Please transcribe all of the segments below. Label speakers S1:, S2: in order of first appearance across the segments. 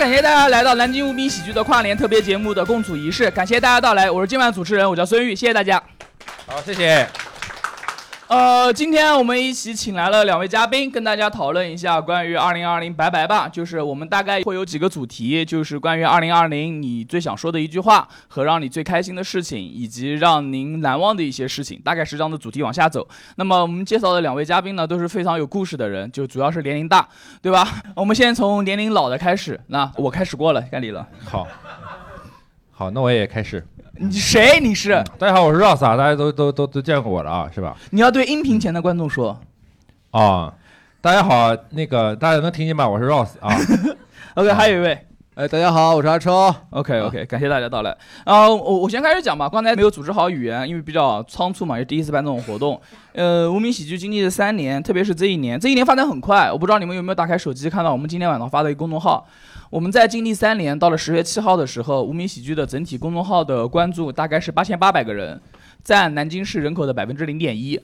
S1: 感谢大家来到南京无名喜剧的跨年特别节目的共处仪式，感谢大家到来，我是今晚主持人，我叫孙玉，谢谢大家。
S2: 好，谢谢。
S1: 呃，今天我们一起请来了两位嘉宾，跟大家讨论一下关于二零二零拜拜吧。就是我们大概会有几个主题，就是关于二零二零你最想说的一句话和让你最开心的事情，以及让您难忘的一些事情，大概是这样的主题往下走。那么我们介绍的两位嘉宾呢，都是非常有故事的人，就主要是年龄大，对吧？我们先从年龄老的开始。那我开始过了，该你了。
S2: 好，好，那我也开始。
S1: 你谁？你是？
S2: 大家好，我是 Ross 啊，大家都都都都见过我了啊，是吧？
S1: 你要对音频前的观众说。
S2: 啊，大家好，那个大家能听见吗？我是 Ross 啊。
S1: OK，还有一位。
S3: 哎，大家好，我是阿超。
S1: OK OK，感谢大家到来。啊、我我先开始讲吧。刚才没有组织好语言，因为比较仓促嘛，也第一次办这种活动。呃，无名喜剧经历了三年，特别是这一年，这一年发展很快。我不知道你们有没有打开手机看到我们今天晚上发的一个公众号。我们在经历三年，到了十月七号的时候，无名喜剧的整体公众号的关注大概是八千八百个人，占南京市人口的百分之零点一。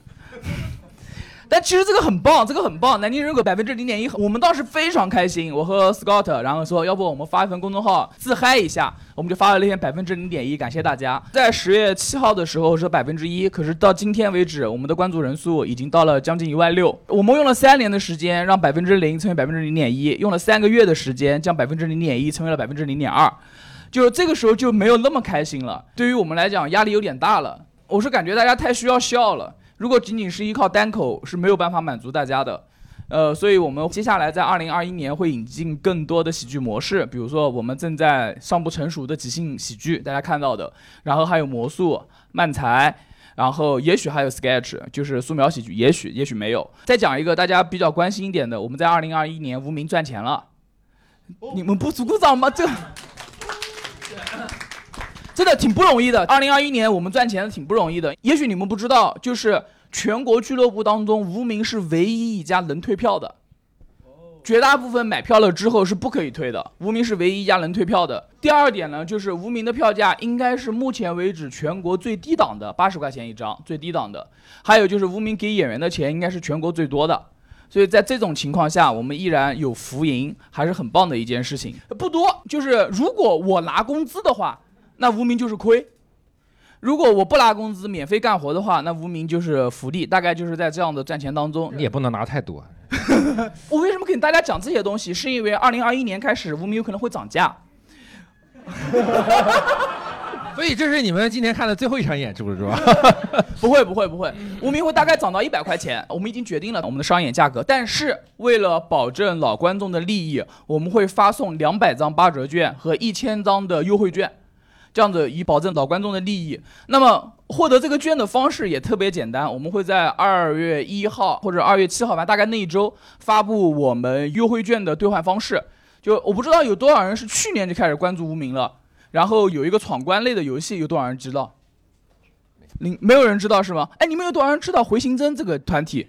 S1: 但其实这个很棒，这个很棒。南京人口百分之零点一，我们倒是非常开心。我和 Scott，然后说，要不我们发一份公众号自嗨一下，我们就发了那篇百分之零点一，感谢大家。在十月七号的时候是百分之一，可是到今天为止，我们的关注人数已经到了将近一万六。我们用了三年的时间让百分之零成为百分之零点一，用了三个月的时间将百分之零点一成为了百分之零点二，就这个时候就没有那么开心了。对于我们来讲，压力有点大了。我是感觉大家太需要笑了。如果仅仅是依靠单口是没有办法满足大家的，呃，所以我们接下来在二零二一年会引进更多的喜剧模式，比如说我们正在尚不成熟的即兴喜剧，大家看到的，然后还有魔术、漫才，然后也许还有 sketch，就是素描喜剧，也许也许没有。再讲一个大家比较关心一点的，我们在二零二一年无名赚钱了，你们不鼓鼓掌吗？这。真的挺不容易的。二零二一年我们赚钱挺不容易的。也许你们不知道，就是全国俱乐部当中，无名是唯一一家能退票的。绝大部分买票了之后是不可以退的，无名是唯一一家能退票的。第二点呢，就是无名的票价应该是目前为止全国最低档的，八十块钱一张，最低档的。还有就是无名给演员的钱应该是全国最多的。所以在这种情况下，我们依然有浮盈，还是很棒的一件事情。不多，就是如果我拿工资的话，那无名就是亏。如果我不拿工资，免费干活的话，那无名就是福利。大概就是在这样的赚钱当中，
S2: 你也不能拿太多。
S1: 我为什么跟大家讲这些东西？是因为二零二一年开始，无名有可能会涨价。
S2: 所以这是你们今天看的最后一场演出是吧？
S1: 不会不会不会，无名会大概涨到一百块钱。我们已经决定了我们的商演价格，但是为了保证老观众的利益，我们会发送两百张八折券和一千张的优惠券。这样子以保证老观众的利益。那么获得这个券的方式也特别简单，我们会在二月一号或者二月七号吧，大概那一周发布我们优惠券的兑换方式。就我不知道有多少人是去年就开始关注无名了，然后有一个闯关类的游戏，有多少人知道？零没有人知道是吗？哎，你们有多少人知道回形针这个团体？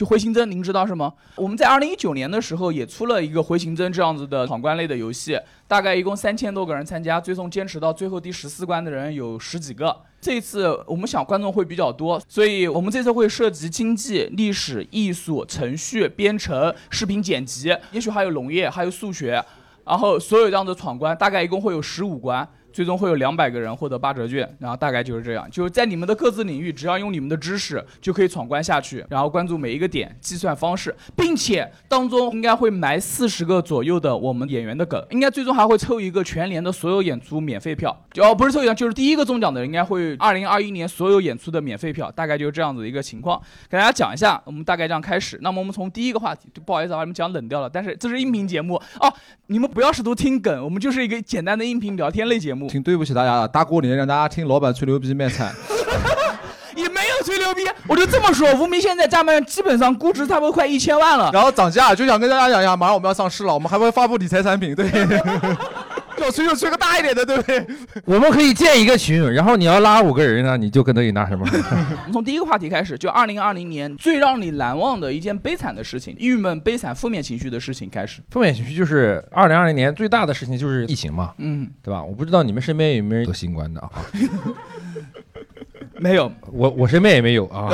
S1: 就回形针，您知道是吗？我们在二零一九年的时候也出了一个回形针这样子的闯关类的游戏，大概一共三千多个人参加，最终坚持到最后第十四关的人有十几个。这一次我们想观众会比较多，所以我们这次会涉及经济、历史、艺术、程序、编程、视频剪辑，也许还有农业，还有数学，然后所有这样的闯关，大概一共会有十五关。最终会有两百个人获得八折券，然后大概就是这样，就是在你们的各自领域，只要用你们的知识就可以闯关下去，然后关注每一个点，计算方式，并且当中应该会埋四十个左右的我们演员的梗，应该最终还会抽一个全年的所有演出免费票，哦不是抽奖，就是第一个中奖的人应该会二零二一年所有演出的免费票，大概就是这样子的一个情况，给大家讲一下，我们大概这样开始。那么我们从第一个话题，不好意思把，你们讲冷掉了，但是这是音频节目哦，你们不要试图听梗，我们就是一个简单的音频聊天类节目。
S3: 挺对不起大家的，大过年让大家听老板吹牛逼卖惨。
S1: 也没有吹牛逼，我就这么说，无名现在咱们基本上估值差不多快一千万了。
S3: 然后涨价，就想跟大家讲一下，马上我们要上市了，我们还会发布理财产品，对。要吹就吹个大一点的，对不对？
S2: 我们可以建一个群，然后你要拉五个人呢，你就跟他一拿什么。
S1: 我 们从第一个话题开始，就二零二零年最让你难忘的一件悲惨的事情，郁闷、悲惨、负面情绪的事情开始。
S2: 负面情绪就是二零二零年最大的事情就是疫情嘛，
S1: 嗯，
S2: 对吧？我不知道你们身边有没有人得新冠的啊？
S1: 没有，
S2: 我我身边也没有啊。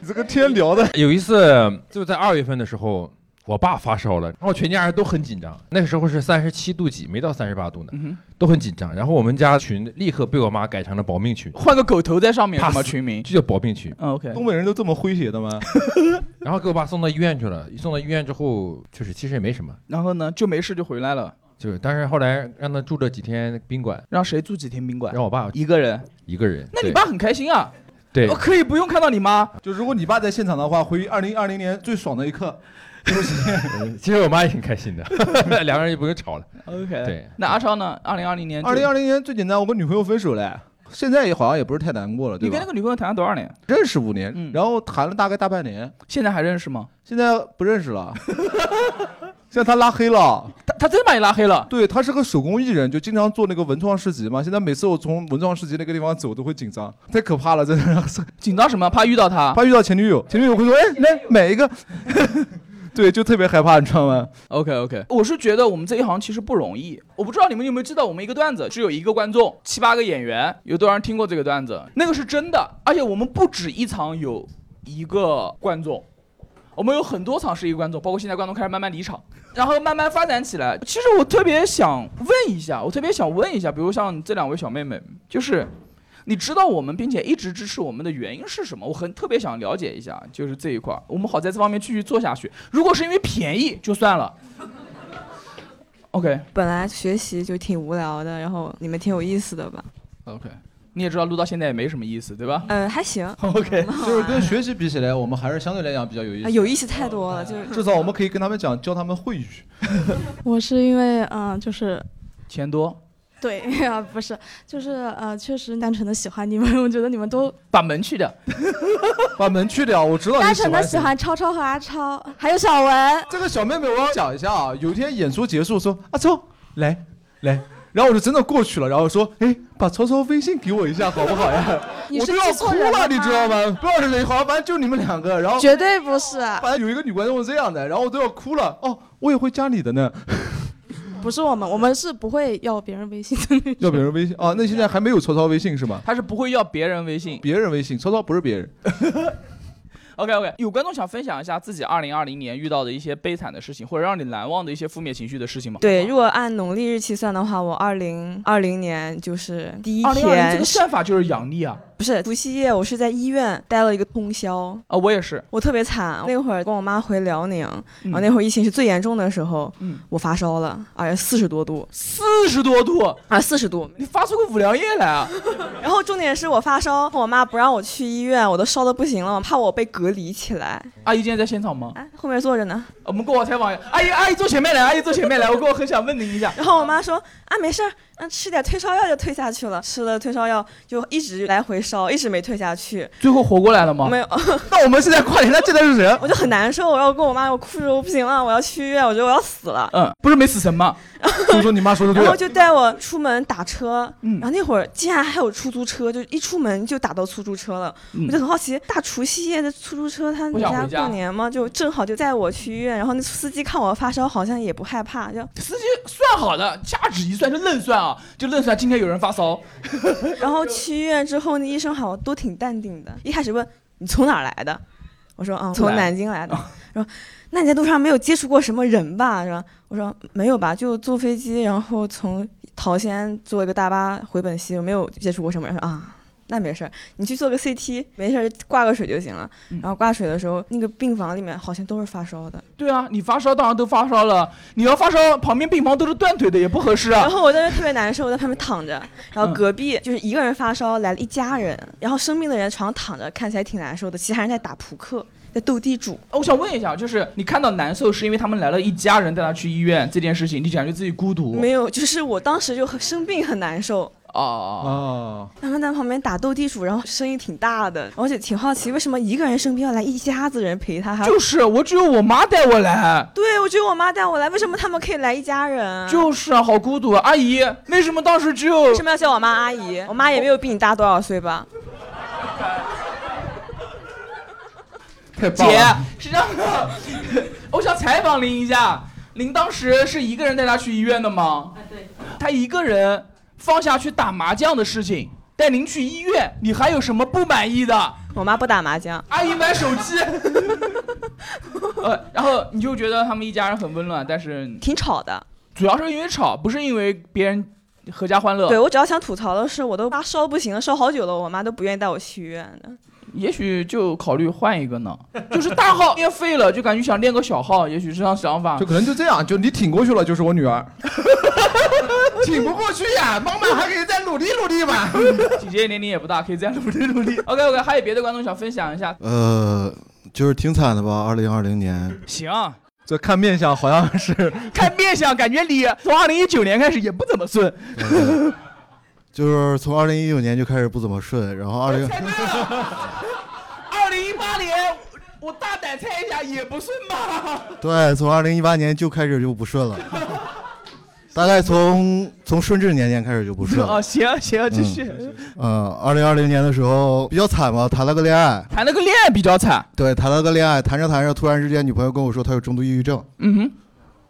S3: 你这个天聊的，
S2: 有一次就在二月份的时候，我爸发烧了，然后全家人都很紧张。那个时候是三十七度几，没到三十八度呢，
S1: 嗯
S2: 都很紧张。然后我们家群立刻被我妈改成了保命群，
S1: 换个狗头在上面什么群名？
S2: 就叫保命群。
S1: 嗯，OK，
S3: 东北人都这么诙谐的吗？
S2: 然后给我爸送到医院去了，一送到医院之后，就是其实也没什么，
S1: 然后呢就没事就回来了，
S2: 就是但是后来让他住了几天宾馆，
S1: 让谁住几天宾馆？
S2: 让我爸
S1: 一个人。
S2: 一个人。
S1: 那你爸很开心啊，
S2: 对
S1: 我可以不用看到你妈。
S3: 就如果你爸在现场的话，回忆二零二零年最爽的一刻，
S2: 其实我妈也挺开心的，两个人也不用吵了。
S1: OK，
S2: 对，
S1: 那阿超呢？二零二零年，
S3: 二零二零年最简单，我跟女朋友分手了，现在也好像也不是太难过了，对吧
S1: 你跟那？个女朋友谈了多少年？
S3: 认识五年，
S1: 嗯
S3: 然后谈了大概大半年，
S1: 现在还认识吗？
S3: 现在不认识了，现在他拉黑了。
S1: 他他真把你拉黑了。
S3: 对他是个手工艺人，就经常做那个文创市集嘛。现在每次我从文创市集那个地方走都会紧张，太可怕了，真的。
S1: 紧张什么？怕遇到他。
S3: 怕遇到前女友，前女友会说：“哎，来买一个。” 对，就特别害怕，你知道吗
S1: ？OK OK，我是觉得我们这一行其实不容易。我不知道你们有没有知道，我们一个段子只有一个观众，七八个演员，有多少人听过这个段子？那个是真的，而且我们不止一场有一个观众，我们有很多场是一个观众，包括现在观众开始慢慢离场，然后慢慢发展起来。其实我特别想问一下，我特别想问一下，比如像这两位小妹妹，就是。你知道我们并且一直支持我们的原因是什么？我很特别想了解一下，就是这一块儿，我们好在这方面继续做下去。如果是因为便宜就算了。OK
S4: 本来学习就挺无聊的，然后你们挺有意思的吧
S1: ？OK，你也知道录到现在也没什么意思，对吧
S4: 嗯，还行？
S1: OK，
S3: 就是跟学习比起来，我们还是相对来讲比较有意
S4: 啊，
S3: 思。
S4: 有意思太多了，就是
S3: 至少我们可以跟他们讲，教他们会语。
S5: 我是因为嗯、呃就是
S1: 钱多，
S5: 对 啊，不是，就是呃，确实单纯的喜欢你们，我觉得你们都
S1: 把门去掉。
S3: 把门去掉，我知道
S5: 单纯的喜。欢超超和阿超，还有小文。
S3: 这个小妹妹，我要讲一下啊。有一天演出结束，说阿超来来，然后我就真的过去了，然后说，哎，把超超微信给我一下好不好呀？
S5: 你是
S3: 我都要哭了，你知道
S5: 吗？
S3: 吗？不知道是谁，好像反正就你们两个，然后
S5: 绝对不是，
S3: 反正有一个女观众是这样的，然后我都要哭了。哦，我也会加你的呢，
S5: 不是我们，我们是不会要别人微信的那种。
S3: 要别人微信啊？那现在还没有曹操微信是吗？
S1: 他是不会要别人微信。
S3: 别人微信，曹操不是别人。
S1: OK OK，有观众想分享一下自己二零二零年遇到的一些悲惨的事情，或者让你难忘的一些负面情绪的事情吗？
S4: 对。如果按农历日期算的话，我二零二零年就是第一
S1: 二零二零这个算法就是阳历啊。
S4: 不是除夕夜，我是在医院待了一个通宵，
S1: 啊，我也是。
S4: 我特别惨。那会儿跟我妈回辽宁，
S1: 嗯
S4: 然后那会儿疫情是最严重的时候，
S1: 嗯，
S4: 我发烧了，而且四十多度
S1: 四十多度，
S4: 啊，四十度。
S1: 你发出个五粮液来啊！
S4: 然后重点是我发烧，我妈不让我去医院，我都烧的不行了，怕我被隔离起来。
S1: 阿姨今天在现场吗？
S4: 哎，后面坐着呢。
S1: 我们过往采访。阿姨，阿姨坐前面来，阿姨坐前面来，我跟我很想问您一下。
S4: 然后我妈说啊，没事儿，嗯，吃点退烧药就退下去了。吃了退烧药就一直来回烧，一直没退下去。
S1: 最后活过来了吗？
S4: 没有，
S3: 那我们现在跨年，那这的是人？
S4: 我就很难受，我要跟我妈，我哭着我不行了，我要去医院，我觉得我要死了。
S1: 嗯，不是没死成吗？
S3: 说你妈说的对
S4: 然后。就带我出门打车，
S1: 嗯
S4: 然后那会儿竟然还有出租车，就一出门就打到出租车了。
S1: 嗯
S4: 我就很好奇，大除夕夜的出租车，他家
S1: 不想回家
S4: 过年吗，就正好就带我去医院。然后那司机看我发烧，好像也不害怕，就
S1: 司机算好的，掐指一算就愣算啊，就愣算今天有人发烧。
S4: 然后去医院之后，那医生好像都挺淡定的。一开始问你从哪儿来的，我说嗯，从南京来的。说那你在路上没有接触过什么人吧？是吧？我说没有吧，就坐飞机，然后从桃仙坐一个大巴回本溪，我没有接触过什么人。说啊。那没事儿，你去做个 CT，没事儿挂个水就行了。
S1: 嗯
S4: 然后挂水的时候，那个病房里面好像都是发烧的。
S1: 对啊，你发烧当然都发烧了，你要发烧，旁边病房都是断腿的，也不合适啊。
S4: 然后我在那特别难受，我在旁边躺着，然后
S1: 嗯
S4: 隔壁就是一个人发烧，来了一家人，然后生病的人床上躺着，看起来挺难受的，其他人在打扑克，在斗地主。
S1: 我想问一下，就是你看到难受是因为他们来了一家人带他去医院这件事情，你感觉自己孤独？
S4: 没有，就是我当时就很生病很难受，
S1: 啊，
S3: 啊，
S4: 他们在旁边打斗地主，然后声音挺大的，而且挺好奇为什么一个人生病要来一家子人陪他，还
S1: 就是我只有我妈带我来。
S4: 对我只有我妈带我来，为什么他们可以来一家人？
S1: 就是啊，好孤独啊！阿姨，为什么当时只有
S4: 为什么要叫我妈阿姨？我妈也没有比你大多少岁吧？
S3: 太棒
S1: 姐！是这样的？我想采访您一下，您当时是一个人带他去医院的吗？啊，对。他一个人放下去打麻将的事情，带您去医院，你还有什么不满意的？
S4: 我妈不打麻将，
S1: 阿姨买手机，呃，然后你就觉得他们一家人很温暖，但是
S4: 挺吵的。
S1: 主要是因为吵，不是因为别人合家欢乐。
S4: 对我只要想吐槽的是，我都发烧不行了，烧好久了，我妈都不愿意带我去医院的。
S1: 也许就考虑换一个呢，就是大号练废了，就感觉想练个小号，也许是这样想法
S3: 就。可能就这样，就你挺过去了，就是我女儿。挺不过去呀，妈妈还可以再努力努力嘛。
S1: 姐姐年龄也不大，可以再努力努力。OK OK，还有别的观众想分享一下？
S6: 呃，就是挺惨的吧，二零二零年。
S1: 行，
S3: 这看面相好像是
S1: 看面相，感觉你从二零一九年开始也不怎么顺。
S6: 呃就是从二零一九年就开始不怎么顺，然后二零
S1: 猜对了。二零一八年，我大胆猜一下，也不顺吧？
S6: 对，从二零一八年就开始就不顺了，大概从从顺治年间开始就不顺了。
S1: 哦，行行，继续。
S6: 嗯，二零二零年的时候比较惨吧，谈了个恋爱，
S1: 谈了个恋爱比较惨。
S6: 对，谈了个恋爱，谈着谈着，突然之间女朋友跟我说她有重度抑郁症，
S1: 嗯哼，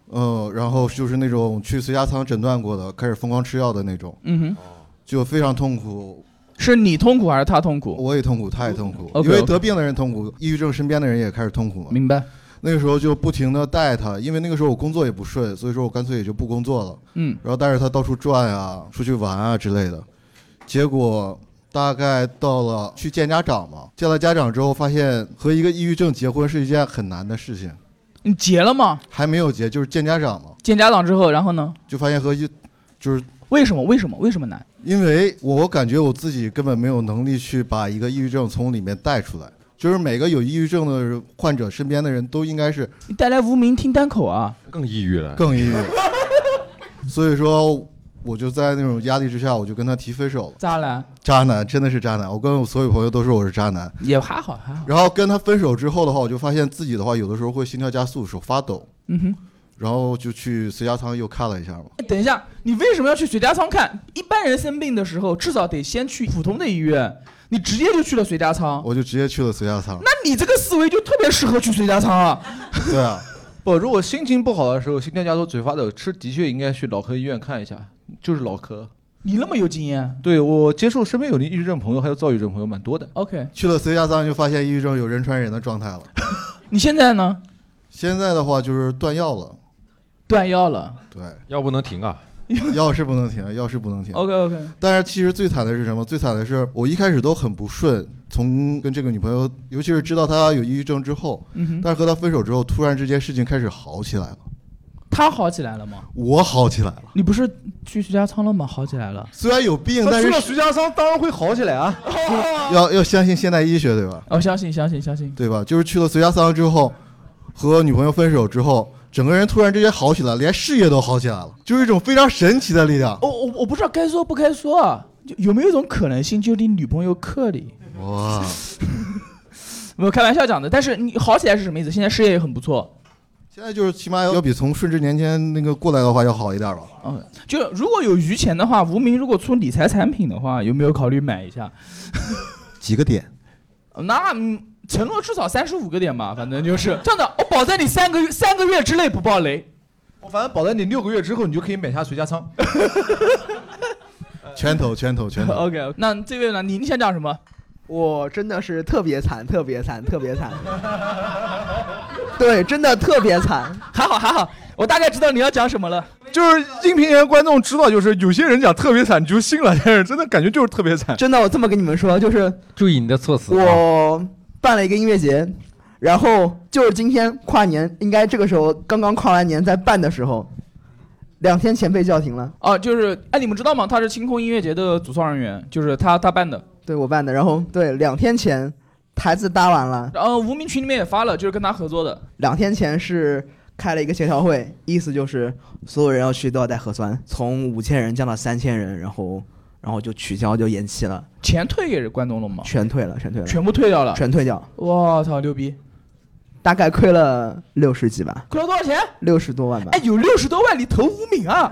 S6: 呃，然后就是那种去随家仓诊断过的，开始疯狂吃药的那种，
S1: 嗯哼，
S6: 就非常痛苦。
S1: 是你痛苦还是他痛苦？
S6: 我也痛苦，他也痛苦因为得病的人痛苦，抑郁症身边的人也开始痛苦嘛。
S1: 明白。
S6: 那个时候就不停的带他，因为那个时候我工作也不顺，所以说我干脆也就不工作了。
S1: 嗯，
S6: 然后带着他到处转啊，出去玩啊之类的。结果大概到了去见家长嘛，见了家长之后，发现和一个抑郁症结婚是一件很难的事情。
S1: 你结了吗？
S6: 还没有结，就是见家长嘛，
S1: 见家长之后，然后呢？
S6: 就发现和一就是
S1: 为什么？为什么？为什么难？
S6: 因为我感觉我自己根本没有能力去把一个抑郁症从里面带出来。就是每个有抑郁症的患者身边的人都应该是
S1: 你带来无名听单口啊？
S2: 更抑郁了。
S6: 更抑郁，所以说我就在那种压力之下，我就跟他提分手了。
S1: 渣男
S6: 渣男真的是渣男，我跟我所有朋友都说我是渣男。
S1: 也还好，还好。
S6: 然后跟他分手之后的话，我就发现自己的话，有的时候会心跳加速，手发抖，
S1: 嗯哼。
S6: 然后就去随家仓又看了一下嘛。
S1: 哎等一下，你为什么要去随家仓看？一般人生病的时候，至少得先去普通的医院，你直接就去了随家仓。
S6: 我就直接去了随家仓。
S1: 那你这个思维就特别适合去随家仓啊！
S6: 对啊，
S3: 不，如果心情不好的时候，心跳加速、嘴发抖，吃的确应该去脑科医院看一下，就是脑科。
S1: 你那么有经验
S3: 对我接触身边有的抑郁症朋友，还有躁郁症朋友蛮多的。
S1: ，OK。
S6: 去了随家仓就发现抑郁症有人传人的状态了。
S1: 你现在呢？
S6: 现在的话就是断药了，
S1: 断药了。
S6: 对，
S2: 药不能停啊。
S6: 药是不能停，药是不能停。
S1: OK OK。
S6: 但是其实最惨的是什么？最惨的是我一开始都很不顺，从跟这个女朋友，尤其是知道她有抑郁症之后，
S1: 嗯哼。
S6: 但是和她分手之后，突然之间事情开始好起来了，
S1: 他好起来了吗？
S6: 我好起来了。
S1: 你不是去徐家仓了吗？好起来了。
S6: 虽然有病，但
S3: 去了
S6: 是
S3: 徐家仓当然会好起来啊。
S6: 要要相信现代医学，对吧？
S1: 我、哦相信，相信，相信。
S6: 对吧？就是去了徐家仓之后，和女朋友分手之后，整个人突然之间好起来，连事业都好起来了，就是一种非常神奇的力量。
S1: 我我我不知道该说不该说啊，就有没有一种可能性，就你女朋友克你？
S6: 哇，
S1: 没有开玩笑讲的，但是你好起来是什么意思？现在事业也很不错。
S6: 现在就是起码要要比从顺治年间那个过来的话要好一点吧。
S1: 嗯，就如果有余钱的话，无名如果出理财产品的话，有没有考虑买一下？
S6: 几个点？
S1: 那嗯承诺至少三十五个点吧，反正就是这样的。我保证你三个月三个月之内不爆雷。
S3: 我反正保证你六个月之后，你就可以买下随家仓。
S6: 拳头，拳头，拳头。
S1: OK，那这位呢？你你想讲什么？
S7: 我真的是特别惨，特别惨，特别惨。对，真的特别惨。
S1: 还好还好，我大概知道你要讲什么了。
S3: 就是音频员观众知道，就是有些人讲特别惨你就信了，但是真的感觉就是特别惨。
S7: 真的，我这么跟你们说，就是
S2: 注意你的措辞啊。
S7: 我办了一个音乐节，然后就是今天跨年，应该这个时候刚刚跨完年，在办的时候，两天前被叫停了。
S1: 哦，就是哎，你们知道吗？他是清空音乐节的主创人员，就是他他办的。
S7: 对我办的，然后对两天前台子搭完了，
S1: 然后无名群里面也发了，就是跟他合作的。
S7: 两天前是开了一个协调会，意思就是所有人要去都要带核酸，从五千人降到三千人，然后然后就取消就延期了，
S1: 钱退给关东了吗？
S7: 全退了，全退了，
S1: 全部退掉了。
S7: 全退掉，
S1: 我操，牛逼！
S7: 大概亏了六十几万，
S1: 亏了多少钱？
S7: 六十多万吧
S1: 哎，。有六十多万，你投无名啊？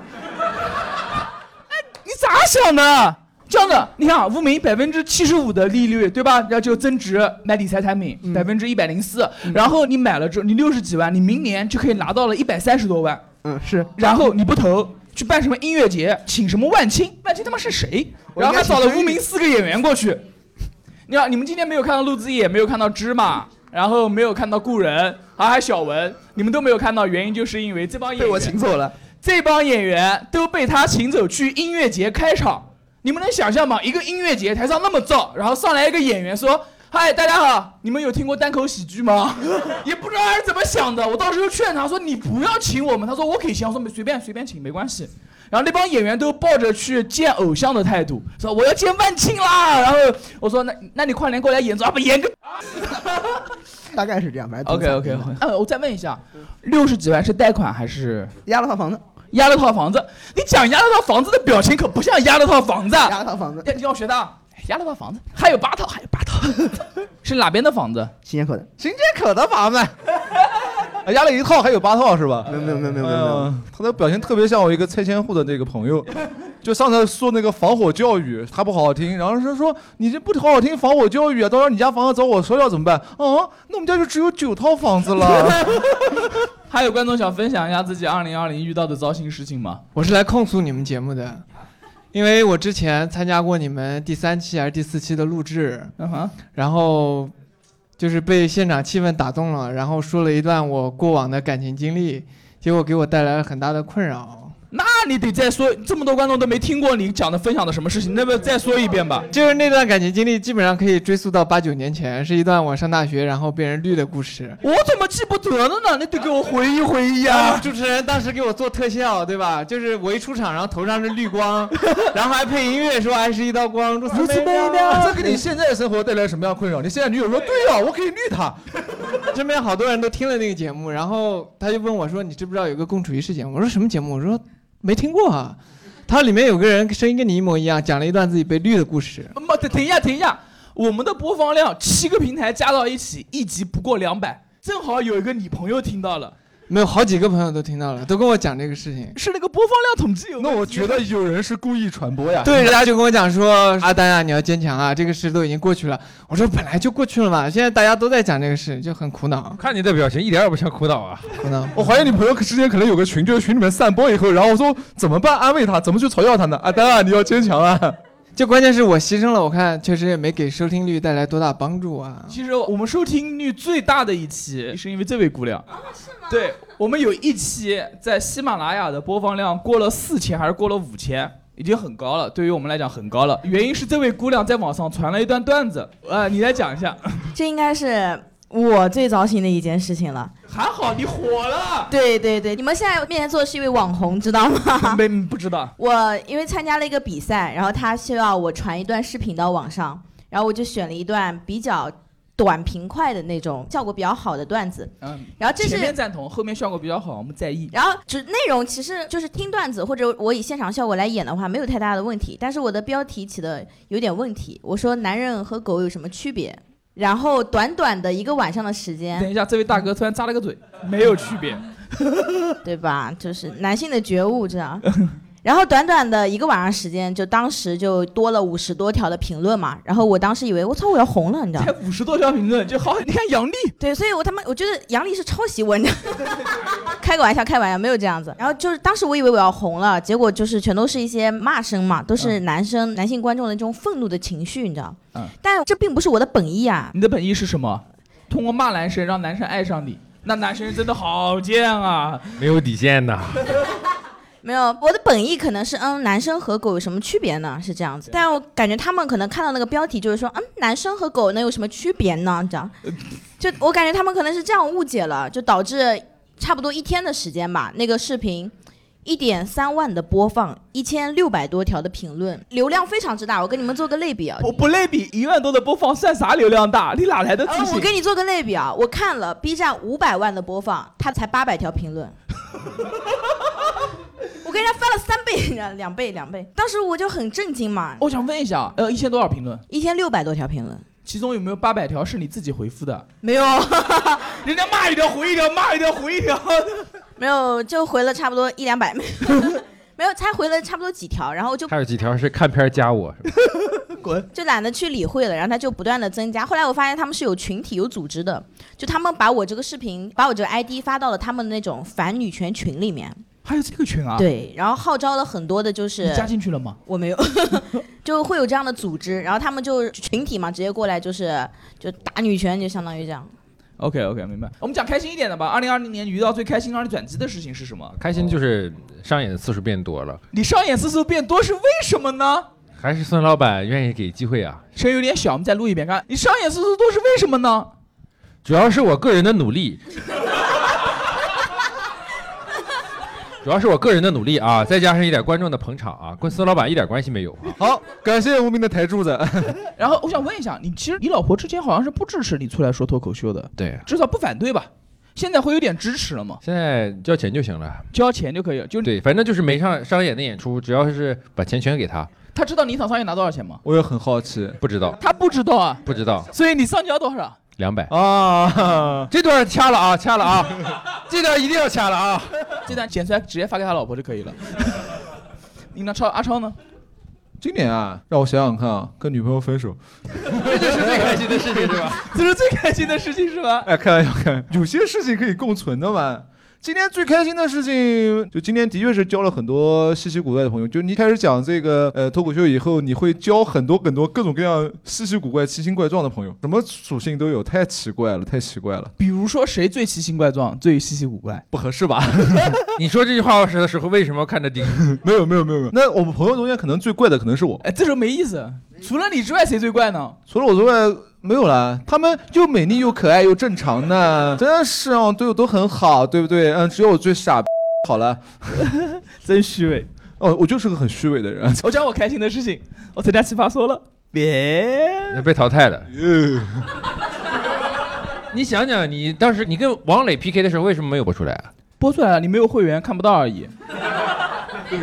S1: 哎，你咋想的？这样的，你看啊，无名百分之七十五的利率，对吧？然后就增值买理财产品
S7: 嗯
S1: 百分之一百零四，然后你买了之后，你六十几万，你明年就可以拿到了一百三十多万，
S7: 嗯，是
S1: 然后你不投，去办什么音乐节，请什么万青，万青他妈是谁？然后还找了无名四个演员过去。你看，你们今天没有看到陆子野，没有看到芝麻，然后没有看到故人，还还小文，你们都没有看到，原因就是因为这帮演员
S7: 被我请走了。
S1: 这帮演员都被他请走去音乐节开场，你们能想象吗？一个音乐节台上那么燥，然后上来一个演员说：“嗨，大家好，你们有听过单口喜剧吗？” 也不知道他是怎么想的。我当时就劝他说：“你不要请我们。”他说：“我可以请。”我说：“随便随便请，没关系。”然后那帮演员都抱着去见偶像的态度，说：“我要见万青啦！”然后我说：“那那你快点过来演奏啊，不演个。
S7: 大概是这样，反正
S1: ”OK OK，呃，我再问一下，六十几万是贷款还是
S7: 押了套房子？
S1: 押了套房子？你讲押了套房子的表情可不像押了套房子。
S7: 押了套房子，
S1: 你要学的，押了套房子，还有八套，还有八套，是哪边的房子？
S7: 新街口的。
S3: 新街口的房子，压了一套，还有八套是吧？
S7: 没有没有没有没有没有
S3: 他的表情特别像我一个拆迁户的那个朋友，就上次说那个防火教育，他不好好听，然后他说你这不好好听防火教育啊，到时候你家房子找我烧掉怎么办？啊，那我们家就只有九套房子了。
S1: 还有观众想分享一下自己二零二零遇到的糟心事情吗？
S8: 我是来控诉你们节目的，因为我之前参加过你们第三期还是第四期的录制，然后就是被现场气氛打动了，然后说了一段我过往的感情经历，结果给我带来了很大的困扰。
S1: 那你得再说，这么多观众都没听过你讲的分享的什么事情，那么再说一遍吧。
S8: 就是那段感情经历，基本上可以追溯到八九年前，是一段我上大学然后被人绿的故事。
S1: 我怎么记不得了呢？你得给我回忆回忆啊！
S8: 主持人当时给我做特效，对吧？就是我一出场，然后头上是绿光，然后还配音乐说爱是一道光，如此美妙。
S3: 这给你现在的生活带来什么样困扰？你现在女友说对呀、我可以绿她。
S8: 身边好多人都听了那个节目，然后他就问我说：“你知不知道有个共处一室节目？”我说：“什么节目？”我说：“没听过啊。”它里面有个人声音跟你一模一样，讲了一段自己被绿的故事。
S1: 妈，等等一下，等一下，我们的播放量七个平台加到一起，一集不过两百，正好有一个你朋友听到了，
S8: 没有好几个朋友都听到了，都跟我讲这个事情。
S1: 是那个播放量统计有问题
S3: 那我觉得有人是故意传播呀。
S8: 对，人家就跟我讲说：“阿丹啊，你要坚强啊，这个事都已经过去了。”我说：“本来就过去了嘛，现在大家都在讲这个事，就很苦恼，
S2: 看你的表情一点也不像苦恼啊。
S8: 苦恼。
S3: 我怀疑你朋友之间可能有个群，就是群里面散播以后，然后我说怎么办？安慰他，怎么去嘲笑他呢？阿丹啊，你要坚强啊！
S8: 就关键是我牺牲了，我看确实也没给收听率带来多大帮助啊。
S1: 其实我们收听率最大的一期是因为这位姑娘，是吗？对，我们有一期在喜马拉雅的播放量过了四千，还是过了五千，已经很高了，对于我们来讲很高了。原因是这位姑娘在网上传了一段段子，呃，你来讲一下。
S9: 这应该是我最糟心的一件事情了。
S1: 还好你火了，
S9: 对对对，你们现在面前坐的是一位网红，知道吗？
S1: 没不知道。
S9: 我因为参加了一个比赛，然后他需要我传一段视频到网上，然后我就选了一段比较短平快的那种效果比较好的段子。
S1: 嗯，
S9: 然后这是
S1: 前面赞同，后面效果比较好，我们在意。
S9: 然后只内容其实就是听段子，或者我以现场效果来演的话，没有太大的问题。但是我的标题起的有点问题，我说男人和狗有什么区别？然后短短的一个晚上的时间，
S1: 等一下，这位大哥突然扎了个嘴，没有区别，
S9: 对吧？就是男性的觉悟，这样。然后短短的一个晚上时间，就当时就多了五十多条的评论嘛。然后我当时以为我操我要红了，你知道
S1: 才？五十多条评论就好。你看杨笠，
S9: 对，所以我他妈我觉得杨笠是抄袭我，你知道？开个玩笑，开玩笑，没有这样子。然后就是当时我以为我要红了，结果就是全都是一些骂声嘛，都是男生、男性观众的这种愤怒的情绪，你知道？
S1: 嗯。
S9: 但这并不是我的本意啊。
S1: 你的本意是什么？通过骂男生让男生爱上你，那男生真的好贱啊！
S2: 没有底线呐。
S9: 没有，我的本意可能是，嗯，男生和狗有什么区别呢？是这样子，但我感觉他们可能看到那个标题就是说，嗯，男生和狗能有什么区别呢？这样，就我感觉他们可能是这样误解了，就导致差不多一天的时间吧，那个视频一点三万的播放，一千六百多条的评论，流量非常之大。我跟你们做个类比啊，
S1: 我不类比，一万多的播放算啥流量大？你哪来的自
S9: 呃
S1: 信？
S9: 我给你做个类比啊，我看了 B 站五百万的播放，它才八百条评论。我跟人家翻了三倍，两倍，两倍。当时我就很震惊嘛，
S1: 我想问一下，呃，一千多少评论？
S9: 一千六百多条评论，
S1: 其中有没有八百条是你自己回复的？
S9: 没有，
S1: 人家骂一条回一条，骂一条回一条。
S9: 没有，就回了差不多一两百，没有，没有，才回了差不多几条，然后就
S2: 还有几条是看片儿加我，
S1: 滚，
S9: 就懒得去理会了，然后他就不断的增加。后来我发现他们是有群体、有组织的，就他们把我这个视频，把我这个 ID 发到了他们的那种反女权群里面。
S1: 还有这个群啊？，
S9: 对，然后号召了很多的，就是
S1: 你加进去了吗？
S9: 我没有 就会有这样的组织，然后他们就群体嘛，直接过来就是就打女权，就相当于这样。
S1: OK OK，明白。我们讲开心一点的吧。二零二零年你遇到最开心让你转机的事情是什么？
S2: 开心就是上演的次数变多了，
S1: 你上演次数变多是为什么呢？
S2: 还是孙老板愿意给机会啊？
S1: 声音有点小，我们再录一遍，看你上演次数多是为什么呢？
S2: 主要是我个人的努力，主要是我个人的努力啊，再加上一点观众的捧场啊，跟孙老板一点关系没有啊。
S3: 好，感谢无名的台柱子。
S1: 然后我想问一下，你其实你老婆之前好像是不支持你出来说脱口秀的，
S2: 对，
S1: 至少不反对吧？现在会有点支持了吗？
S2: 现在交钱就行了。
S1: 交钱就可以了，就
S2: 对，反正就是没上商演的演出，只要是把钱全给他。
S1: 他知道你一场商演拿多少钱吗？
S3: 我也很好奇，
S2: 不知道，
S1: 他不知道啊，
S2: 不知道。
S1: 所以你上交多少？
S2: 两百
S3: 啊，
S2: 这段掐了啊，掐了啊，这段一定要掐了啊。
S1: 这段剪出来直接发给他老婆就可以了。你那超阿超呢？
S3: 今年啊，让我想想看啊，跟女朋友分手，
S2: 这就是最开心的事情是吧？
S1: 这是最开心的事情是吧？
S3: 哎，开玩笑，开玩笑，有些事情可以共存的嘛。今天最开心的事情，就今天的确是交了很多稀奇古怪的朋友。就你开始讲这个呃脱口秀以后，你会交很多很多各种各样稀奇古怪、奇形怪状的朋友，什么属性都有，太奇怪了，太奇怪了。
S1: 比如说谁最奇形怪状、最稀奇古怪？
S3: 不合适吧？
S2: 你说这句话的时候，为什么看着顶？
S3: 没有没有没有没有。那我们朋友中间可能最怪的可能是我。
S1: 哎，这时候没意思。除了你之外，谁最怪呢？
S3: 除了我之外。没有啦，他们又美丽又可爱又正常呢，真的是哦，对我都很好，对不对？嗯，只有我最傻。好了，
S1: 真虚伪
S3: 哦，我就是个很虚伪的人。
S1: 我讲我开心的事情，我参加奇葩说了，别
S2: 被淘汰了。你想想，你当时你跟王磊 PK 的时候，为什么没有播出来啊？
S1: 播出来了，你没有会员看不到而已。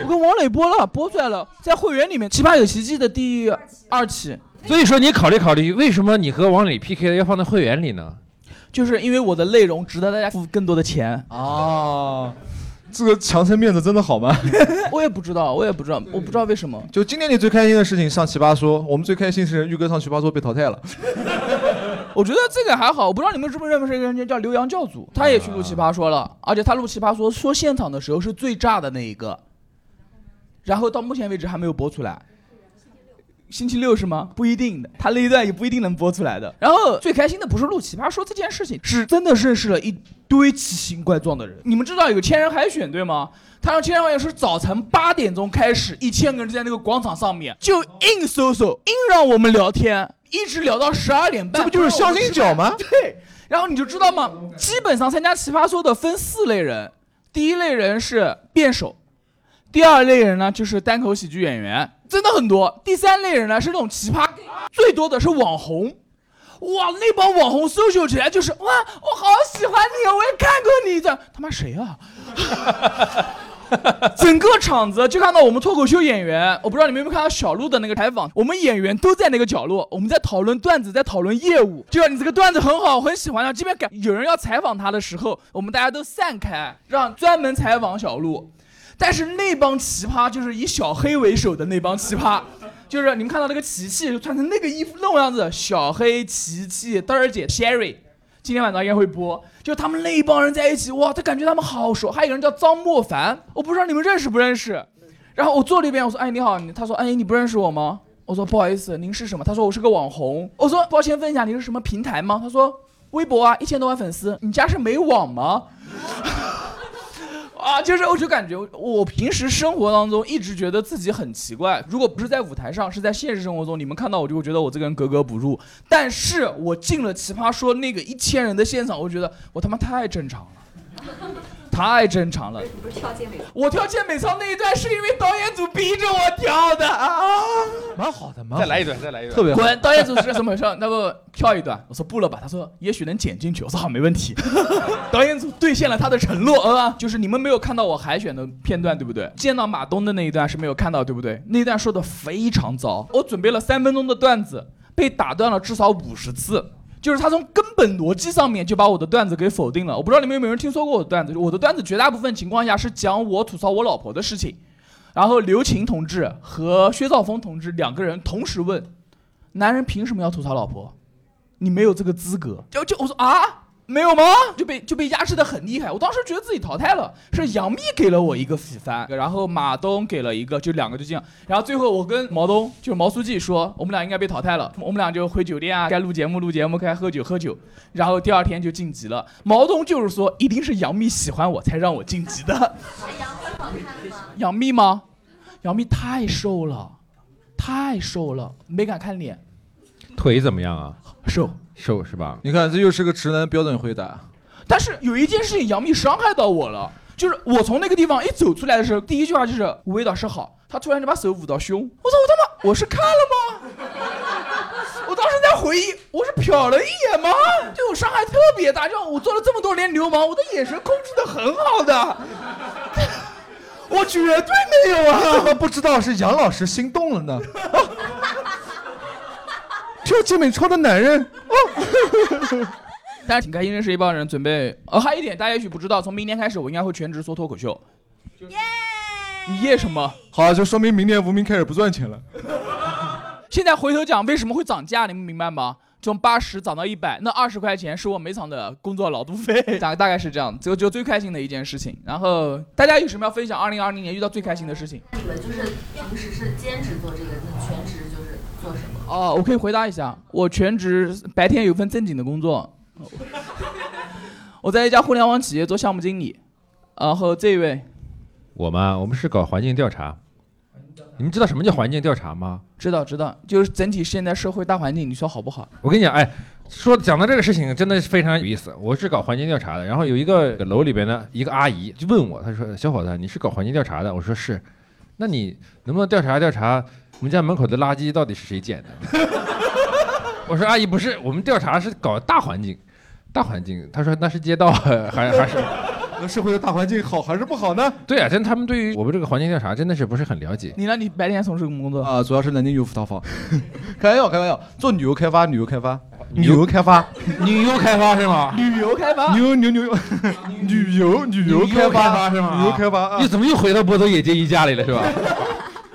S1: 我跟王磊播了，播出来了，在会员里面，《奇葩有奇迹》的第二期。
S2: 所以说，你考虑考虑，为什么你和王磊 PK 的要放在会员里呢？
S1: 就是因为我的内容值得大家付更多的钱
S3: 啊。这个强撑面子真的好吗？
S1: 我也不知道，我也不知道，我不知道为什么。
S3: 就今年你最开心的事情上奇葩说，我们最开心是玉哥上奇葩说被淘汰了。
S1: 我觉得这个还好，我不知道你们认不认识一个人叫刘洋教主，他也去录奇葩说了，而且他录奇葩说说现场的时候是最炸的那一个，然后到目前为止还没有播出来。星期六是吗？不一定的，他那一段也不一定能播出来的。然后最开心的不是录奇葩说这件事情，是真的认识了一堆奇形怪状的人。你们知道有千人海选对吗？他让千人海选是早晨八点钟开始，一千个人在那个广场上面就硬搜搜，硬让我们聊天，一直聊到十二点半。
S3: 这不就是相亲角吗？
S1: 对。然后你就知道吗？基本上参加奇葩说的分四类人，第一类人是辩手，第二类人呢就是单口喜剧演员。真的很多。第三类人呢是那种奇葩，最多的是网红。哇，那帮网红搜秀起来就是哇，我好喜欢你，我也看过你的。他妈谁啊？整个场子就看到我们脱口秀演员，我不知道你们有没有看到小鹿的那个采访，我们演员都在那个角落，我们在讨论段子，在讨论业务。就像你这个段子很好，很喜欢啊。这边感有人要采访他的时候，我们大家都散开，让专门采访小鹿。但是那帮奇葩就是以小黑为首的那帮奇葩，就是你们看到那个琪琪就穿成那个衣服那种样子，小黑、琪琪、豆儿姐、Sherry，今天晚上应该会播，就他们那一帮人在一起，哇，他感觉他们好熟。还有一个人叫张莫凡，我不知道你们认识不认识。然后我坐那边，我说，哎，你好，他说，哎，你不认识我吗？我说，不好意思，您是什么？他说，我是个网红。我说，抱歉，问一下，你是什么平台吗？他说，微博啊，一千多万粉丝。你家是没网吗？啊，就是我就感觉我平时生活当中一直觉得自己很奇怪，如果不是在舞台上，是在现实生活中，你们看到我就会觉得我这个人格格不入。但是我进了奇葩说那个一千人的现场，我觉得我他妈太正常了。太正常了。
S10: 你不是跳健美操？
S1: 我跳健美操那一段是因为导演组逼着我跳的啊，
S3: 蛮好的，蛮
S2: 再来一段，再来一段，
S3: 特别好。
S1: 滚！导演组是怎么回事？那不跳一段？我说不了吧。他说也许能剪进去。我说好，没问题。导演组兑现了他的承诺啊，就是你们没有看到我海选的片段，对不对？见到马东的那一段是没有看到，对不对？那一段说的非常糟。我准备了三分钟的段子，被打断了至少五十次。就是他从根本逻辑上面就把我的段子给否定了。我不知道你们有没有人听说过我的段子？我的段子绝大部分情况下是讲我吐槽我老婆的事情，然后刘琴同志和薛兆丰同志两个人同时问：男人凭什么要吐槽老婆？你没有这个资格。就就我说啊，没有吗？就被就被压制的很厉害。我当时觉得自己淘汰了，是杨幂给了我一个喜番，然后马东给了一个，就两个就这样。然后最后我跟毛东就是毛书记说，我们俩应该被淘汰了，我们俩就回酒店啊，该录节目录节目，该喝酒喝酒。然后第二天就晋级了。毛东就是说，一定是杨幂喜欢我才让我晋级的。杨幂吗？杨幂太瘦了，太瘦了，没敢看脸。
S2: 腿怎么样啊？
S1: 瘦
S2: 瘦是吧？
S3: 你看，这又是个直男标准回答。
S1: 但是有一件事情，杨幂伤害到我了，就是我从那个地方一走出来的时候，第一句话就是“味道是好”，她突然就把手捂到胸，我说我他妈我是看了吗？我当时在回忆，我是瞟了一眼吗？对我伤害特别大，就我做了这么多年流氓，我的眼神控制的很好的，我绝对没有啊！
S3: 怎么不知道是杨老师心动了呢？就健美操的男人，哦
S1: 但是挺开心，认识一帮人，准备。呃，还有一点，大家也许不知道，从明年开始，我应该会全职说脱口秀。耶！你耶什么？
S3: 好，就说明明年无名开始不赚钱了。
S1: 现在回头讲为什么会涨价，你们明白吗？从八十涨到一百，那二十块钱是我每场的工作劳动费，大大概是这样，这个就最开心的一件事情。然后大家有什么要分享？二零二零年遇到最开心的事情？
S10: 你们就是平时是兼职做这个？
S1: 哦，我可以回答一下，我全职白天有份正经的工作，我在一家互联网企业做项目经理。然后这一位，
S2: 我吗？我们是搞环境调查。你们知道什么叫环境调查吗？
S1: 知道知道，就是整体现在社会大环境，你说好不好？
S2: 我跟你讲，哎，说讲到这个事情真的是非常有意思。我是搞环境调查的，然后有一个楼里边的一个阿姨就问我，她说：“小伙子，你是搞环境调查的？”我说：“是。”那你能不能调查调查我们家门口的垃圾到底是谁捡的？我说：“阿姨，不是，我们调查是搞大环境，大环境。”他说：“那是街道还还是？”
S3: 那社会的大环境好还是不好呢？
S2: 对啊，真他们对于我们这个环境调查真的是不是很了解。
S1: 你呢？你白天从事什么工作
S3: 啊？主要是南京有福套房。开玩笑，开玩笑，做旅游开发，旅游开发，旅游开发，
S2: 旅游开发是吗？
S1: 旅游开发，
S3: 牛牛牛，旅游旅游开发
S2: 是吗？
S3: 旅游开发，
S2: 你怎么又回到波多野结衣家里了是吧？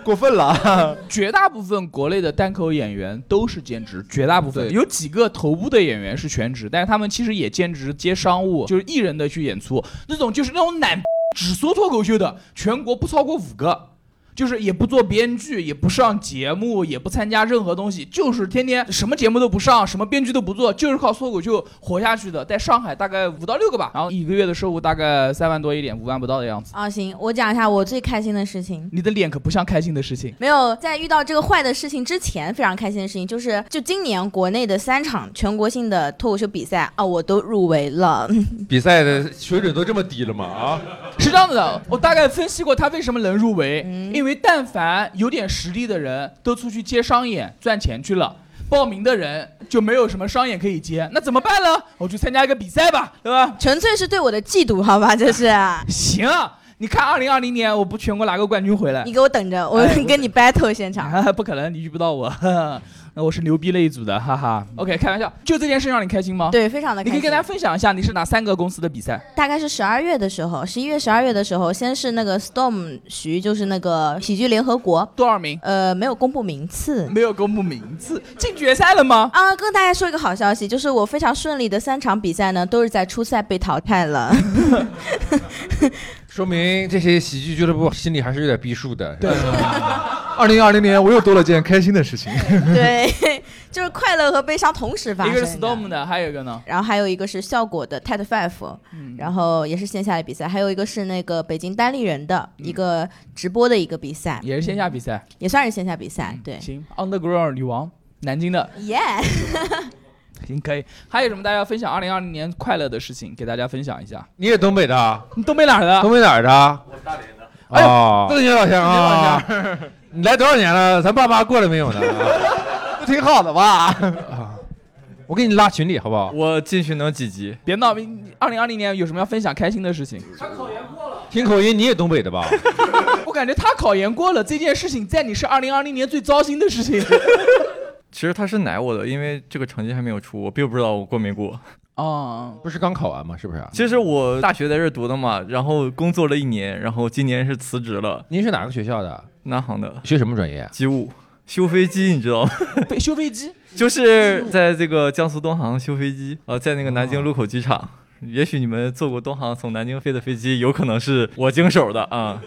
S3: 过分了！
S1: 绝大部分国内的单口演员都是兼职，绝大部分有几个头部的演员是全职，但是他们其实也兼职接商务，就是艺人的去演出。那种就是那种懒只 说脱口秀的，全国不超过五个。就是也不做编剧，也不上节目，也不参加任何东西，就是天天什么节目都不上，什么编剧都不做，就是靠脱口秀活下去的。在上海大概五到六个吧，然后一个月的收入大概三万多一点，五万不到的样子。
S9: 啊，行，我讲一下我最开心的事情。
S1: 你的脸可不像开心的事情。
S9: 没有，在遇到这个坏的事情之前，非常开心的事情就是，就今年国内的三场全国性的脱口秀比赛啊，我都入围了。
S2: 比赛的水准都这么低了吗？啊，
S1: 是这样子的，我大概分析过他为什么能入围，因为。因为但凡有点实力的人都出去接商演赚钱去了，报名的人就没有什么商演可以接，那怎么办呢？我去参加一个比赛吧，对吧？
S9: 纯粹是对我的嫉妒，好吧，这是。
S1: 行，你看二零二零年我不全国拿个冠军回来，
S9: 你给我等着，我跟你 battle 现场。
S1: 不可能，你遇不到我。那我是牛逼那一组的，哈哈。OK，开玩笑，就这件事让你开心吗？
S9: 对，非常的。
S1: 你可以跟大家分享一下，你是哪三个公司的比赛？
S9: 大概是十二月的时候，十一月、十二月的时候，先是那个 Storm 徐，就是那个喜剧联合国，
S1: 多少名？
S9: 呃，没有公布名次，
S1: 没有公布名次，进决赛了吗？
S9: 啊，跟大家说一个好消息，就是我非常顺利的三场比赛呢，都是在初赛被淘汰了。
S2: 说明这些喜剧俱乐部心里还是有点逼数的。
S3: 对，二零二零年我又多了件开心的事情。
S9: 对，就是快乐和悲伤同时发生。
S1: 一个是 Storm 的，还有一个呢？
S9: 然后还有一个是效果的 TED Five，然后也是线下的比赛。还有一个是那个北京单立人的一个直播的一个比赛，
S1: 也是线下比赛，
S9: 也算是线下比赛。对，
S1: 行，Underground 女王，南京的。
S9: 耶。
S1: 行，可以。还有什么大家要分享二零二零年快乐的事情？给大家分享一下。
S2: 你也东北的？
S1: 你东北哪儿的？
S2: 东北哪儿的？
S11: 我是大连的。
S2: 哦，
S1: 这
S2: 年老乡啊！你来多少年了？咱爸妈过来没有呢？
S3: 不挺好的吧？
S2: 我给你拉群里好不好？
S11: 我进去能几级？
S1: 别闹！二零二零年有什么要分享开心的事情？
S11: 他考研过了。
S2: 听口音，你也东北的吧？
S1: 我感觉他考研过了这件事情，在你是二零二零年最糟心的事情。
S11: 其实他是奶我的，因为这个成绩还没有出，我并不知道我过没过。
S1: 哦，
S2: 不是刚考完吗？是不是？
S11: 其实我大学在这读的嘛，然后工作了一年，然后今年是辞职了。
S2: 您是哪个学校的？
S11: 南航的。
S2: 学什么专业？
S11: 机务。修飞机，你知道吗？
S1: 修飞机，
S11: 就是在这个江苏东航修飞机，呃，在那个南京禄口机场。也许你们坐过东航从南京飞的飞机，有可能是我经手的啊。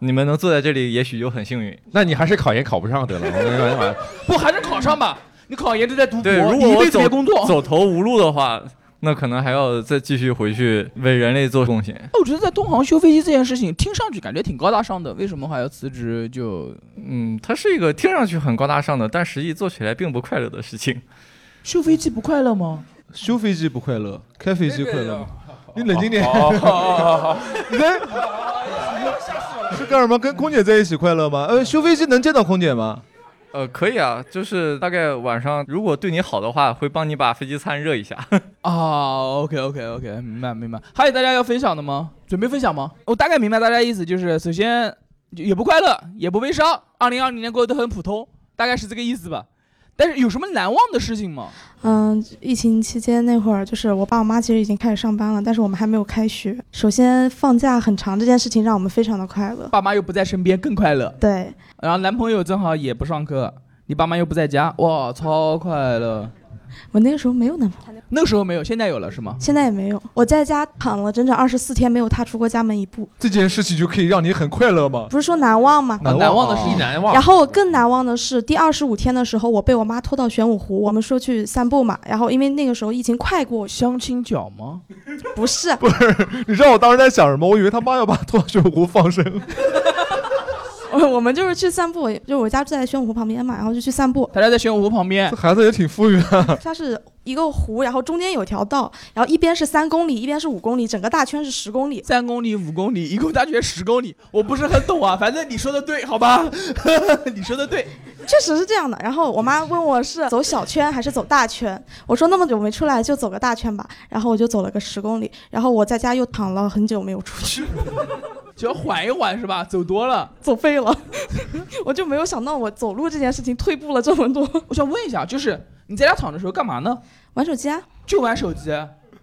S11: 你们能坐在这里，也许就很幸运。
S2: 那你还是考研考不上得了，我跟你说，
S1: 不还是考上吧？你考研就在读博，
S11: 对，如
S1: 你一辈子
S11: 果我走
S1: 没工作。
S11: 走投无路的话，那可能还要再继续回去为人类做贡献。
S1: 我觉得在东航修飞机这件事情，听上去感觉挺高大上的，为什么还要辞职就？
S11: 嗯，它是一个听上去很高大上的，但实际做起来并不快乐的事情。
S1: 修飞机不快乐吗？
S3: 修飞机不快乐，开飞机快乐吗？你冷静点。
S1: 好好好好
S3: 你在是干什么？跟空姐在一起快乐吗？呃，修飞机能见到空姐吗？
S11: 呃，可以啊，就是大概晚上如果对你好的话，会帮你把飞机餐热一下。
S1: 啊，OK OK OK，明白明白。还有大家要分享的吗？准备分享吗？我大概明白大家意思，就是首先也不快乐，也不悲伤，二零二零年过得都很普通，大概是这个意思吧。但是有什么难忘的事情吗？
S5: 嗯，疫情期间那会儿，就是我爸我妈其实已经开始上班了，但是我们还没有开学。首先放假很长这件事情让我们非常的快乐。
S1: 爸妈又不在身边，更快乐。
S5: 对，
S1: 然后男朋友正好也不上课，你爸妈又不在家，哇，超快乐。
S5: 我那个时候没有男朋友，
S1: 那个时候没有，现在有了是吗？
S5: 现在也没有。我在家躺了整整二十四天，没有踏出过家门一步。
S3: 这件事情就可以让你很快乐吗？
S5: 不是说难忘吗？
S3: 难忘难忘的是一
S2: 难忘
S5: 然后更难忘的是第二十五天的时候，我被我妈拖到玄武湖，我们说去散步嘛。然后因为那个时候疫情快过，
S1: 相亲角吗？
S5: 不是，
S3: 不是，你知道我当时在想什么？我以为他妈要把他 拖到玄武湖放生。
S5: 我 我们就是去散步，就我家住在玄武湖旁边嘛，然后就去散步。
S1: 他家在玄武湖旁边，
S3: 这孩子也挺富裕的。
S5: 它是一个湖，然后中间有条道，然后一边是三公里，一边是五公里，整个大圈是十公里。
S1: 三公里、五公里，一共大圈十公里，我不是很懂啊。反正你说的对，好吧？你说的对。
S5: 确实是这样的。然后我妈问我是走小圈还是走大圈，我说那么久没出来，就走个大圈吧。然后我就走了个十公里，然后我在家又躺了很久没有出去，
S1: 就要缓一缓是吧？走多了，
S5: 走废了。我就没有想到我走路这件事情退步了这么多。
S1: 我想问一下，就是你在家躺着的时候干嘛呢？
S5: 玩手机啊，
S1: 就玩手机。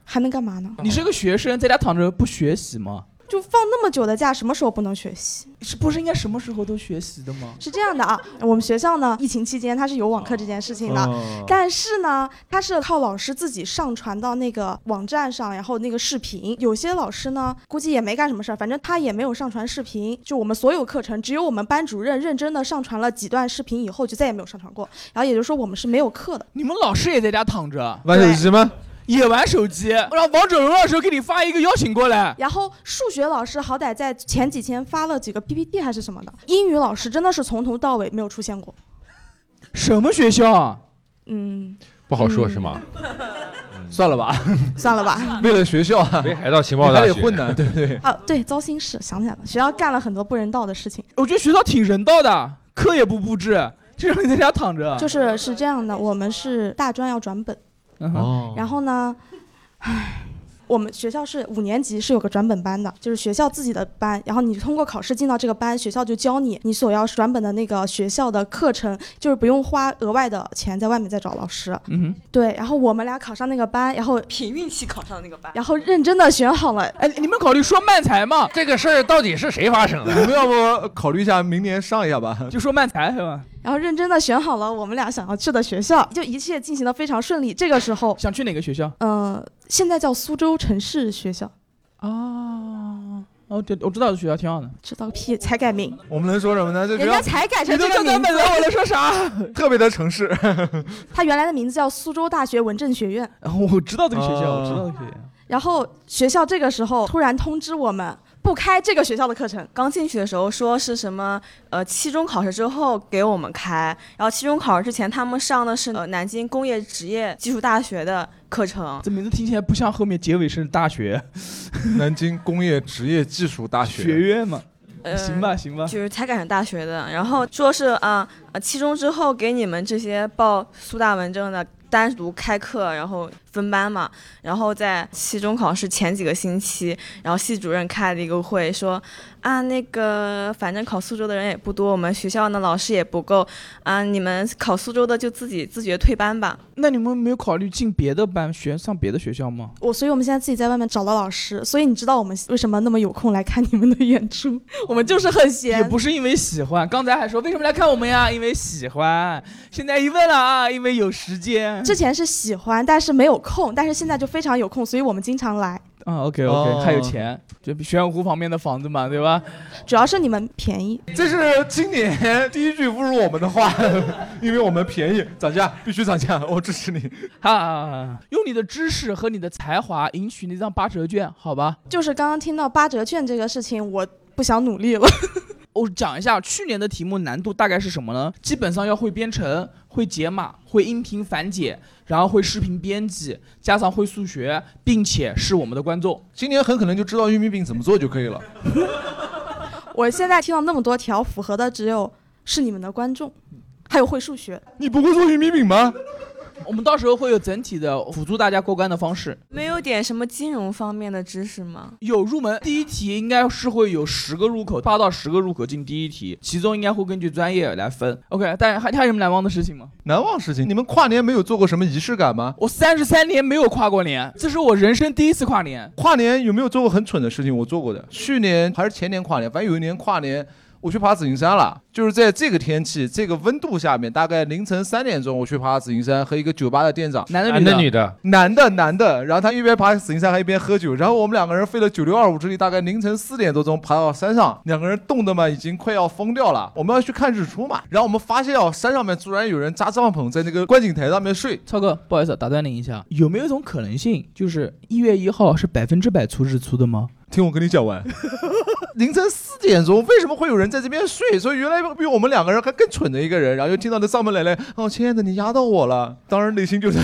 S5: 还能干嘛呢？
S1: 你是个学生，在家躺着不学习吗？
S5: 就放那么久的假，什么时候不能学习？
S1: 是不是应该什么时候都学习的吗？
S5: 是这样的啊，我们学校呢，疫情期间它是有网课这件事情的，
S1: 哦
S5: 但是呢，它是靠老师自己上传到那个网站上，然后那个视频，有些老师呢，估计也没干什么事儿，反正他也没有上传视频。就我们所有课程，只有我们班主任认真的上传了几段视频以后，就再也没有上传过。然后也就是说，我们是没有课的。
S1: 你们老师也在家躺着
S3: 玩手机吗？
S1: 也玩手机，然后王者荣耀的时候给你发一个邀请过来。
S5: 然后数学老师好歹在前几天发了几个 PPT 还是什么的，英语老师真的是从头到尾没有出现过。
S1: 什么学校啊？
S5: 嗯，
S2: 不好说是吗？
S1: 算了吧，
S5: 算了吧。
S3: 为了学校啊，
S2: 北海道情报大学
S3: 还得混呢，对不对？
S5: 啊，对，糟心事想起来了，学校干了很多不人道的事情。
S1: 我觉得学校挺人道的，课也不布置，就让你在家躺着。
S5: 就是是这样的，我们是大专要转本，
S1: 嗯
S3: 哦
S5: 然后呢，唉，我们学校是五年级是有个转本班的，就是学校自己的班，然后你通过考试进到这个班，学校就教你你所要转本的那个学校的课程，就是不用花额外的钱在外面再找老师。
S1: 嗯哼，
S5: 对，然后我们俩考上那个班，然后
S4: 凭运气考上那个班，
S5: 然后认真的选好了。
S1: 哎，你们考虑说慢才吗？
S2: 这个事儿到底是谁发生的？
S3: 你们要不考虑一下明年上一下吧？
S1: 就说慢才是吧？
S5: 然后认真的选好了我们俩想要去的学校，就一切进行的非常顺利。这个时候，
S1: 想去哪个学校？
S5: 呃，现在叫苏州城市学校。
S1: 哦，哦，对，我知道这学校挺好的。
S5: 知道个屁，才改名。
S3: 我们能说什么呢？这
S5: 人家才改成这个名字，
S1: 我 能说啥？
S3: 特别的城市。
S5: 他原来的名字叫苏州大学文政学院。
S1: 我知道这个学校，
S3: 哦
S1: 我知道这个学校。
S5: 然后学校这个时候突然通知我们不开这个学校的课程。
S4: 刚进去的时候说是什么呃期中考试之后给我们开，然后期中考试之前他们上的是呃南京工业职业技术大学的课程。
S1: 这名字听起来不像后面结尾是大学，
S3: 南京工业职业技术大学
S1: 学院嘛。
S4: 呃
S1: 行吧，行吧，
S4: 就是才赶上大学的，然后说是啊呃期中之后给你们这些报苏大文政的单独开课，然后分班嘛，然后在期中考试前几个星期，然后系主任开了一个会说。啊，那个反正考苏州的人也不多，我们学校呢老师也不够，啊，你们考苏州的就自己自觉退班吧。
S1: 那你们没有考虑进别的班学上别的学校吗？
S5: 我，所以我们现在自己在外面找了老师，所以你知道我们为什么那么有空来看你们的演出？我们就是很闲，
S1: 也不是因为喜欢。刚才还说为什么来看我们呀？因为喜欢。现在一问了啊，因为有时间。
S5: 之前是喜欢，但是没有空，但是现在就非常有空，所以我们经常来。
S1: 啊，OK OK，还有钱，就玄武湖旁边的房子嘛，对吧？
S5: 主要是你们便宜。
S3: 这是今年第一句侮辱我们的话，因为我们便宜，涨价必须涨价，我支持你。
S1: 哈，用你的知识和你的才华赢取那张八折券，好吧？
S5: 就是刚刚听到八折券这个事情，我不想努力了。
S1: 我讲一下去年的题目难度大概是什么呢？基本上要会编程、会解码、会音频繁解，然后会视频编辑，加上会数学，并且是我们的观众。
S3: 今年很可能就知道玉米饼怎么做就可以了。
S5: 我现在听到那么多条，符合的只有是你们的观众，还有会数学。
S3: 你不会做玉米饼吗？
S1: 我们到时候会有整体的辅助大家过关的方式。
S4: 没有点什么金融方面的知识吗？
S1: 有入门第一题应该是会有十个入口，八到十个入口进第一题，其中应该会根据专业来分。OK，但还还有什么难忘的事情吗？
S3: 难忘事情，你们跨年没有做过什么仪式感吗？
S1: 我三十三年没有跨过年，这是我人生第一次跨年。
S3: 跨年有没有做过很蠢的事情？我做过的，去年还是前年跨年，反正有一年跨年。我去爬紫金山了，就是在这个天气、这个温度下面，大概凌晨三点钟，我去爬紫金山，和一个酒吧的店长，
S1: 男的
S2: 女的女的，
S3: 男的男的，然后他一边爬紫金山还一边喝酒，然后我们两个人费了九六二五之力，大概凌晨四点多钟爬到山上，两个人冻得嘛已经快要疯掉了。我们要去看日出嘛，然后我们发现哦，山上面突然有人扎帐篷在那个观景台上面睡。
S1: 超哥，不好意思打断您一下，有没有一种可能性，就是一月一号是百分之百出日出的吗？
S3: 听我跟你讲完。凌晨四点钟，为什么会有人在这边睡？所以原来比我们两个人还更蠢的一个人，然后又听到那上门来了，哦，亲爱的，你压到我了。当然内心就是，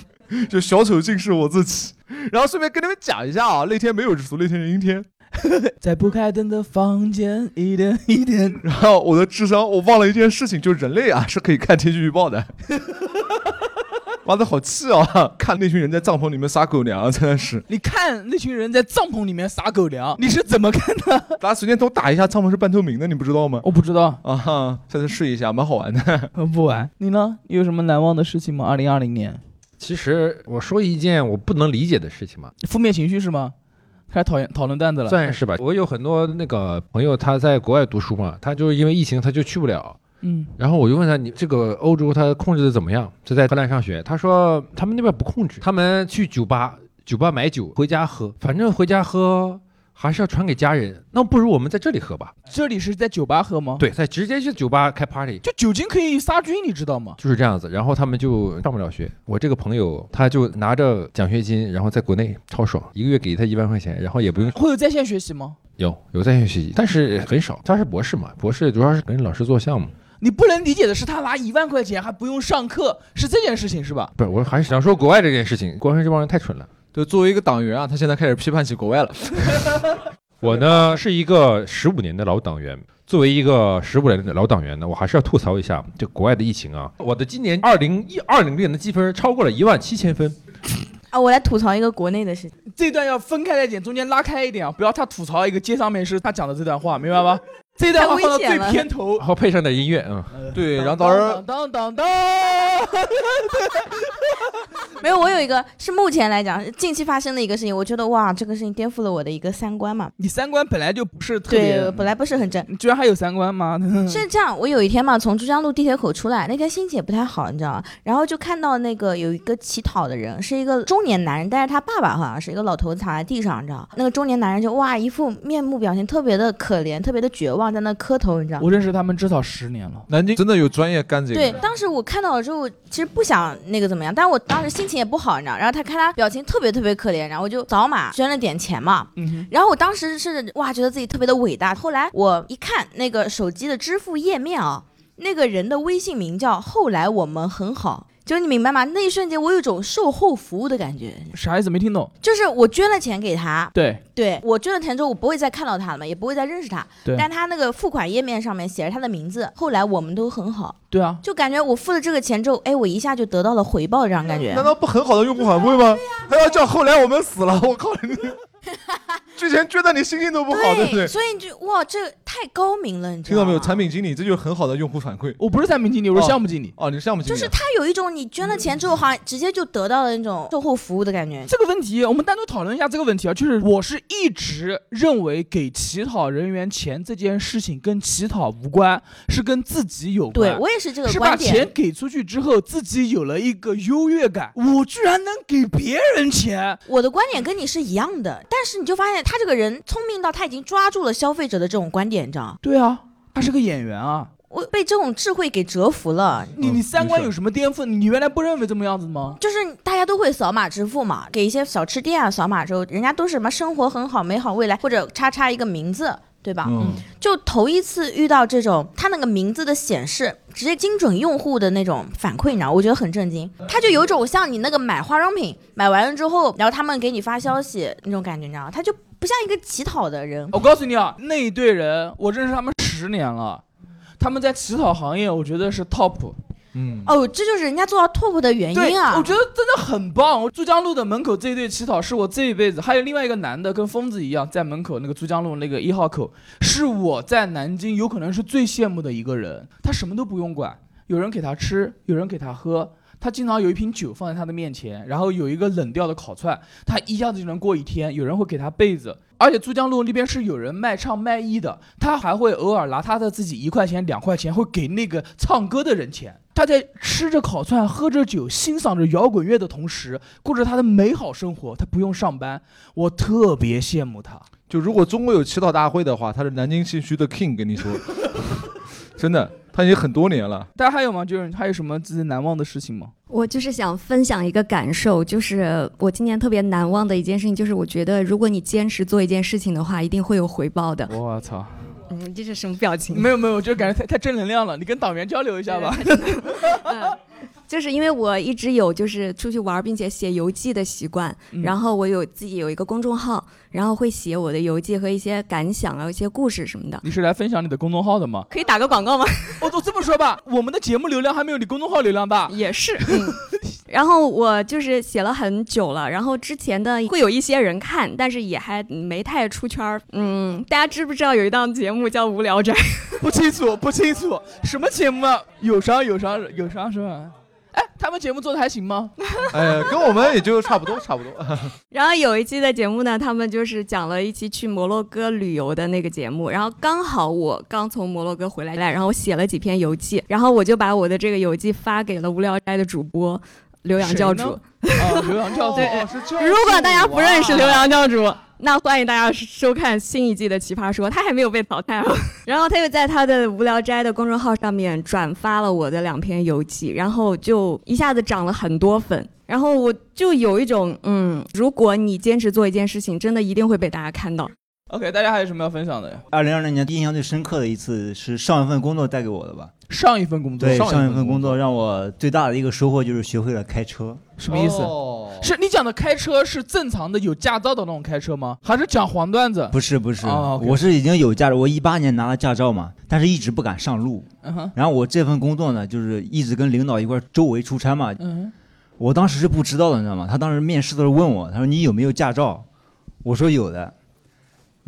S3: 就小丑竟是我自己。然后顺便跟你们讲一下啊，那天没有日出，那天是阴天，
S1: 在不开灯的房间，一点一点。
S3: 然后我的智商，我忘了一件事情，就人类啊是可以看天气预报的。妈的好气啊！看那群人在帐篷里面撒狗粮，真的是。
S1: 你看那群人在帐篷里面撒狗粮，你是怎么看的？
S3: 大家随便都打一下，帐篷是半透明的，你不知道吗？
S1: 我不知道
S3: 啊，哈下次试一下，蛮好玩的。
S1: 我不玩。你呢？你有什么难忘的事情吗？二零二零年。
S2: 其实我说一件我不能理解的事情嘛。
S1: 负面情绪是吗？开始讨厌讨论段子了。
S2: 算是吧。我有很多那个朋友，他在国外读书嘛，他就是因为疫情，他就去不了。
S1: 嗯，
S2: 然后我就问他，你这个欧洲他控制的怎么样？就在荷兰上学，他说他们那边不控制，他们去酒吧，酒吧买酒回家喝，反正回家喝还是要传给家人，那不如我们在这里喝吧。
S1: 这里是在酒吧喝吗？
S2: 对，在直接去酒吧开 party，
S1: 就酒精可以杀菌，你知道吗？
S2: 就是这样子，然后他们就上不了学。我这个朋友他就拿着奖学金，然后在国内超爽，一个月给他一万块钱，然后也不用。
S1: 会有在线学习吗？
S2: 有，有在线学习，但是很少。他是博士嘛，博士主要是跟老师做项目。
S1: 你不能理解的是，他拿一万块钱还不用上课，是这件事情是吧？
S2: 不是，我还是想说国外这件事情，国外这帮人太蠢了。
S3: 就作为一个党员啊，他现在开始批判起国外了。
S2: 我呢是一个十五年的老党员，作为一个十五年的老党员呢，我还是要吐槽一下这国外的疫情啊。我的今年二零一二零年的积分超过了一万七千分。
S9: 啊，我来吐槽一个国内的事情，
S1: 这段要分开来讲，中间拉开一点啊，不要他吐槽一个街上面是他讲的这段话，明白吧？这段话放到最片头，
S2: 然后配上点音乐，嗯，
S3: 对，然后到时候
S1: 当当当，
S9: 没有，我有一个是目前来讲近期发生的一个事情，我觉得哇，这个事情颠覆了我的一个三观嘛。
S1: 你三观本来就不是特别，
S9: 对，本来不是很正，
S1: 你居然还有三观吗？
S9: 是这样，我有一天嘛，从珠江路地铁口出来，那天心情也不太好，你知道吗？然后就看到那个有一个乞讨的人，是一个中年男人，但是他爸爸好像是一个老头子躺在地上，你知道那个中年男人就哇，一副面目表情特别的可怜，特别的绝望，在那磕头。
S1: 你知道我认识他们至少十年了。
S3: 南京真的有专业干这个？
S9: 对，当时我看到了之后，其实不想那个怎么样，但是我当时心情也不好，你知道。然后他看他表情特别特别可怜，然后我就扫码捐了点钱嘛。
S1: 嗯。
S9: 然后我当时是哇，觉得自己特别的伟大。后来我一看那个手机的支付页面啊，那个人的微信名叫“后来我们很好”。就是你明白吗？那一瞬间我有一种售后服务的感觉，
S1: 啥意思？没听懂。
S9: 就是我捐了钱给他，
S1: 对，
S9: 对我捐了钱之后，我不会再看到他了嘛，也不会再认识他。
S1: 对
S9: 但他那个付款页面上面写着他的名字，后来我们都很好，
S1: 对啊，
S9: 就感觉我付了这个钱之后，哎，我一下就得到了回报，这样感觉。
S3: 难道不很好的用户反馈吗？还要叫后来我们死了，我靠！之前觉得你心情都不好，对不对？
S9: 所以你就哇，这太高明了，你知
S3: 听到没有？
S9: 吗
S3: 产品经理，这就是很好的用户反馈。
S1: 我不是产品经理，我是项目经理。
S3: 哦，你是项目经理。
S9: 就是他有一种你捐了钱之后，好像直接就得到了那种售后服务的感觉。
S1: 这个问题，我们单独讨论一下这个问题啊，就是我是一直认为给乞讨人员钱这件事情跟乞讨无关，是跟自己有关。
S9: 对我也是这个
S1: 是把
S9: 观点
S1: 钱给出去之后，自己有了一个优越感，我居然能给别人钱。
S9: 我的观点跟你是一样的，但是你就发现他这个人聪明到他已经抓住了消费者的这种观点，你知道吗？
S1: 对啊，他是个演员啊。
S9: 我被这种智慧给折服了。
S1: 你你三观有什么颠覆？你原来不认为这么样子吗？
S9: 就是大家都会扫码支付嘛，给一些小吃店啊扫码之后，人家都是什么生活很好、美好未来或者叉叉一个名字，对吧？
S3: 嗯，
S9: 就头一次遇到这种，他那个名字的显示直接精准用户的那种反馈，你知道，我觉得很震惊。他就有种像你那个买化妆品买完了之后，然后他们给你发消息那种感觉，你知道吗？他就不像一个乞讨的人。
S1: 我告诉你啊，那一队人，我认识他们十年了，他们在乞讨行业，我觉得是 top。
S3: 嗯，
S9: 哦，这就是人家做到 top 的原，因啊！
S1: 我觉得真的很棒。珠江路的门口这一对乞讨是我这一辈子，还有另外一个男的跟疯子一样，在门口那个珠江路那个一号口，是我在南京有可能是最羡慕的一个人。他什么都不用管，有人给他吃，有人给他喝。他经常有一瓶酒放在他的面前，然后有一个冷掉的烤串，他一下子就能过一天。有人会给他被子，而且珠江路那边是有人卖唱卖艺的，他还会偶尔拿他的自己一块钱两块钱，会给那个唱歌的人钱。他在吃着烤串、喝着酒、欣赏着摇滚乐的同时，过着他的美好生活。他不用上班，我特别羡慕他。
S3: 就如果中国有祈祷大会的话，他是南京信区的 king，跟你说，真的，他已经很多年了。
S1: 大家还有吗？就是还有什么自己难忘的事情吗？
S12: 我就是想分享一个感受，就是我今年特别难忘的一件事情，就是我觉得如果你坚持做一件事情的话，一定会有回报的。
S1: 我操！
S12: 嗯，这是什么表情？
S1: 没有没有，我就感觉太太正能量了。你跟党员交流一下吧。
S12: 就是因为我一直有就是出去玩并且写游记的习惯，
S1: 嗯
S12: 然后我有自己有一个公众号，然后会写我的游记和一些感想啊、一些故事什么的。
S1: 你是来分享你的公众号的吗？
S12: 可以打个广告吗？
S1: 我都这么说吧，我们的节目流量还没有你公众号流量大。
S12: 也是，嗯。然后我就是写了很久了，然后之前的会有一些人看，但是也还没太出圈儿。嗯，大家知不知道有一档节目叫《无聊斋》？
S1: 不清楚，不清楚，什么节目啊？有啥有啥有啥是吧？哎，他们节目做的还行吗？
S3: 哎，跟我们也就差不多，差不多。
S12: 然后有一期的节目呢，他们就是讲了一期去摩洛哥旅游的那个节目，然后刚好我刚从摩洛哥回来，然后我写了几篇游记，然后我就把我的这个游记发给了无聊斋的主播刘洋教主。
S1: 啊，刘洋教主，
S12: 对
S1: 哦是教主
S12: 如果大家不认识
S1: 哇
S12: 刘洋教主，那欢迎大家收看新一季的《奇葩说》，他还没有被淘汰啊。然后他又在他的无聊斋的公众号上面转发了我的两篇游记，然后就一下子涨了很多粉。然后我就有一种，嗯，如果你坚持做一件事情，真的一定会被大家看到。
S1: OK，大家还有什么要分享的呀？
S13: 二零二零年印象最深刻的一次是上一份工作带给我的吧。
S1: 上一份工作，
S13: 对，
S1: 上
S13: 上一份工作让我最大的一个收获就是学会了开车。
S1: 什么意思？是你讲的开车是正常的有驾照的那种开车吗？还是讲黄段子？
S13: 不是不是，我是已经有驾照，我一八年拿了驾照嘛，但是一直不敢上路。
S1: 嗯
S13: 然后我这份工作呢，就是一直跟领导一块儿周围出差嘛。
S1: 嗯
S13: 我当时是不知道的，你知道吗？他当时面试的时候问我，他说你有没有驾照？我说有的。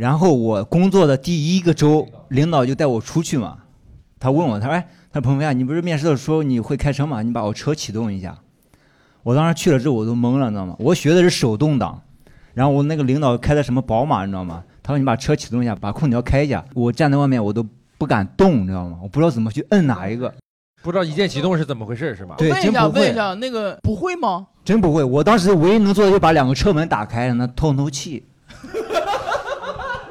S13: 然后我工作的第一个周，领导就带我出去嘛。他问我，他说：“哎，他说鹏飞啊，你不是面试的时候你会开车吗？你把我车启动一下。”我当时去了之后我都懵了，你知道吗？我学的是手动挡，然后我那个领导开的什么宝马，你知道吗？他说你把车启动一下，把空调开一下。我站在外面我都不敢动，你知道吗？我不知道怎么去摁哪一个。
S2: 不知道一键启动是怎么回事是吧？
S13: 对，
S1: 问一下，
S13: 真不会
S1: 问一，下，那个不会吗？
S13: 真不会。我当时唯一能做的就把两个车门打开，让他透透气。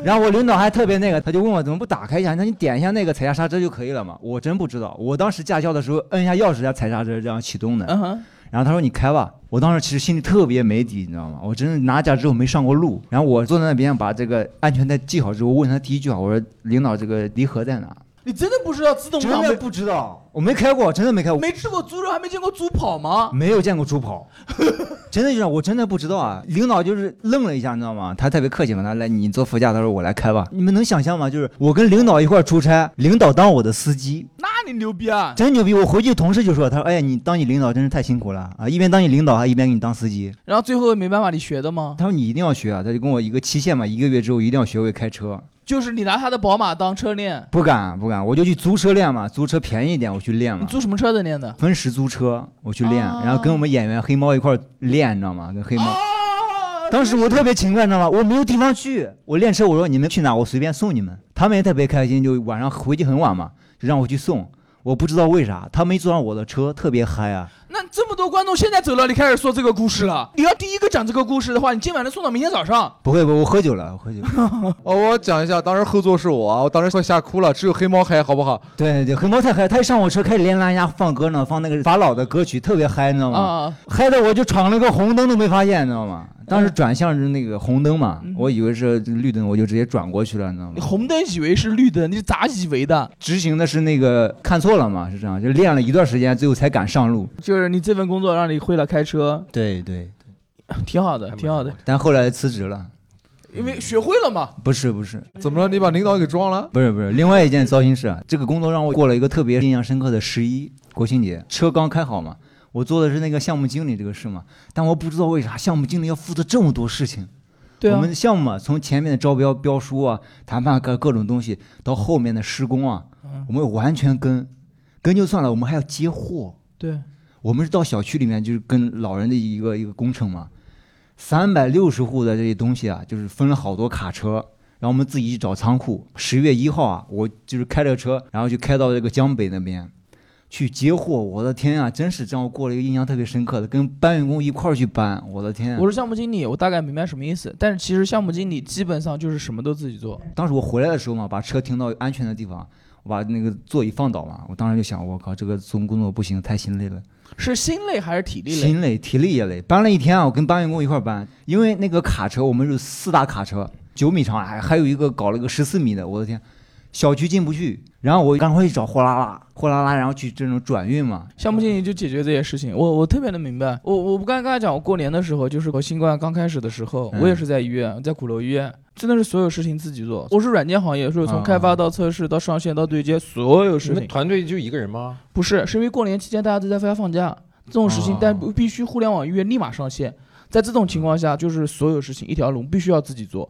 S13: 然后我领导还特别那个，他就问我怎么不打开一下？那你点一下那个踩下刹车就可以了嘛。我真不知道，我当时驾校的时候摁一下钥匙加踩刹车这样启动的。
S1: 嗯哼。
S13: 然后他说你开吧，我当时其实心里特别没底，你知道吗？我真的拿驾之后没上过路。然后我坐在那边把这个安全带系好之后，问他第一句话，我说领导这个离合在哪？
S1: 你真的不知道自动挡没
S13: 真的不知道，我没开过，真的没开过，
S1: 没吃过猪肉，还没见过猪跑吗？
S13: 没有见过猪跑，真的就是我真的不知道啊！领导就是愣了一下，你知道吗？他特别客气嘛，他来你坐副驾，他说我来开吧。你们能想象吗？就是我跟领导一块儿出差，领导当我的司机，
S1: 那你牛逼啊！
S13: 真牛逼！我回去同事就说，他说哎，你当你领导真是太辛苦了啊，一边当你领导还一边给你当司机。
S1: 然后最后没办法，你学的吗？
S13: 他说你一定要学啊，他就跟我一个期限嘛，一个月之后一定要学会开车。
S1: 就是你拿他的宝马当车练，
S13: 不敢不敢，我就去租车练嘛，租车便宜一点，我去练嘛。
S1: 你租什么车子练的？
S13: 分时租车，我去练，然后跟我们演员黑猫一块儿练，你知道吗？跟黑猫。当时我特别勤快，你知道吗？我没有地方去，我练车，我说你们去哪，我随便送你们。他们也特别开心，就晚上回去很晚嘛，就让我去送。我不知道为啥，他没坐上我的车，特别嗨啊。
S1: 那这么多观众现在走了，你开始说这个故事了。你要第一个讲这个故事的话，你今晚能送到明天早上。
S13: 不会不，我喝酒了，我喝酒。
S3: 哦，我讲一下，当时后座是我啊，我当时快吓哭了，只有黑猫嗨，好不好？
S13: 对对，黑猫太嗨，他一上我车开始连蓝牙放歌呢，放那个法老的歌曲，特别嗨，你知道吗？
S1: 啊，
S13: 嗨的我就闯了个红灯都没发现，你知道吗？当时转向是那个红灯嘛，我以为是绿灯，我就直接转过去了，你知道吗？
S1: 你红灯以为是绿灯，你咋以为的？
S13: 执行的是那个看错了嘛，是这样，就练了一段时间，最后才敢上路。
S1: 就是你这份工作让你会了开车，
S13: 对对
S1: 挺好的，挺好的。
S13: 但后来辞职了。
S1: 因为学会了嘛。
S13: 不是不是，
S3: 怎么了？你把领导给撞了？
S13: 不是不是，另外一件糟心事啊，这个工作让我过了一个特别印象深刻的十一国庆节，车刚开好嘛，我做的是那个项目经理这个事嘛，但我不知道为啥项目经理要负责这么多事情。
S1: 对啊
S13: 我们项目嘛，从前面的招标、标书啊、谈判各各种东西，到后面的施工啊，
S1: 嗯
S13: 我们完全跟，跟就算了，我们还要接货。
S1: 对，
S13: 我们是到小区里面，就是跟老人的一个一个工程嘛，三百六十户的这些东西啊，就是分了好多卡车，然后我们自己去找仓库。十月一号啊，我就是开着车，然后就开到这个江北那边去接货。我的天啊，真是让我过了一个印象特别深刻的，跟搬运工一块儿去搬。我的天、
S1: 我是项目经理，我大概明白什么意思。但是其实项目经理基本上就是什么都自己做。
S13: 当时我回来的时候嘛，把车停到安全的地方，我把那个座椅放倒嘛，我当时就想，我靠，这个做工作不行，太心累了。
S1: 是心累还是体力累？
S13: 心累，体力也累。搬了一天啊，我跟搬运工一块儿搬，因为那个卡车我们是四大卡车，九米长，还还有一个搞了个十四米的，我的天，小区进不去。然后我赶快去找货拉拉，货拉拉，然后去这种转运嘛。
S1: 项目经理就解决这些事情，我我特别能明白。我我不刚刚才讲，我过年的时候，就是我新冠刚开始的时候，
S13: 嗯
S1: 我也是在医院，在鼓楼医院，真的是所有事情自己做。我是软件行业，所以从
S2: 啊
S1: 开发到测试到上线到对接，所有事
S2: 你们
S1: 情。
S2: 团队就一个人吗？
S1: 不是，是因为过年期间大家都在家放假，这种事情，但不必须互联网医院立马上线。在这种情况下，就是所有事情一条龙必须要自己做。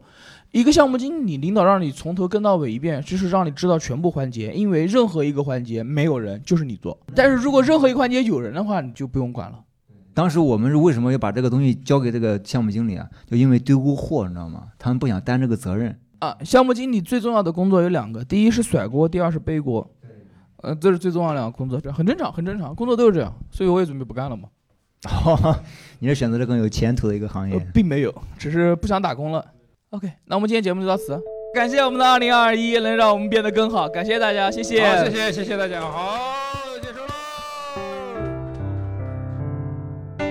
S1: 一个项目经理，领导让你从头跟到尾一遍，就是让你知道全部环节，因为任何一个环节没有人，就是你做。但是如果任何一个环节有人的话，你就不用管了。
S13: 当时我们是为什么要把这个东西交给这个项目经理啊？就因为丢过货，你知道吗？他们不想担这个责任。
S1: 啊，项目经理最重要的工作有两个，第一是甩锅，第二是背锅。呃，这是最重要的两个工作，这很正常，很正常，工作都是这样，所以我也准备不干了嘛。
S13: 你是选择了更有前途的一个行业。
S1: 并没有，只是不想打工了。OK，那我们今天节目就到此，感谢我们的二零二一能让我们变得更好，感谢大家，谢谢，
S2: 好谢谢谢谢大家，好，结束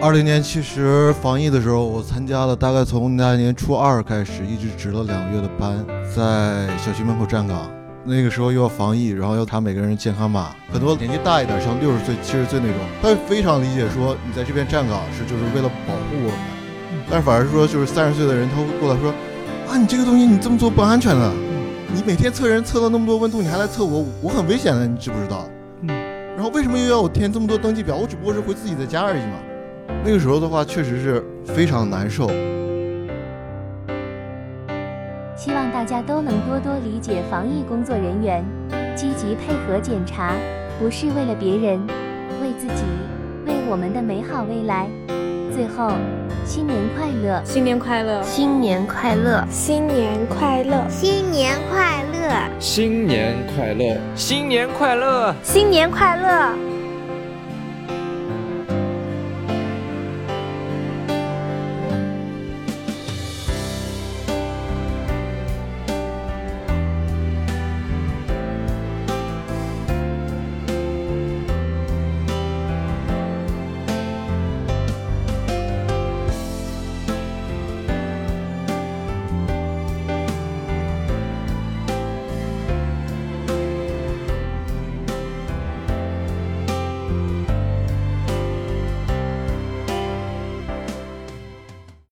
S6: 二零年其实防疫的时候，我参加了，大概从那年初二开始，一直值了两个月的班，在小区门口站岗。那个时候又要防疫，然后要查每个人健康码，很多年纪大一点，像六十岁、七十岁那种，他会非常理解说你在这边站岗是就是为了保护我们，但是反而是说就是三十岁的人他会过来说，啊你这个东西你这么做不安全的，你每天测人测到那么多温度，你还来测我，我很危险的，你知不知道？
S1: 嗯，
S6: 然后为什么又要我填这么多登记表？我只不过是回自己的家而已嘛。那个时候的话，确实是非常难受。
S14: 希望大家都能多多理解防疫工作人员，积极配合检查，不是为了别人，为自己，为我们的美好未来。最后，新年快乐！
S15: 新年快乐！
S14: 新年快乐！
S15: 新年快乐！
S14: 新年快乐！
S11: 新年快乐！新年快乐！
S15: 新年快乐！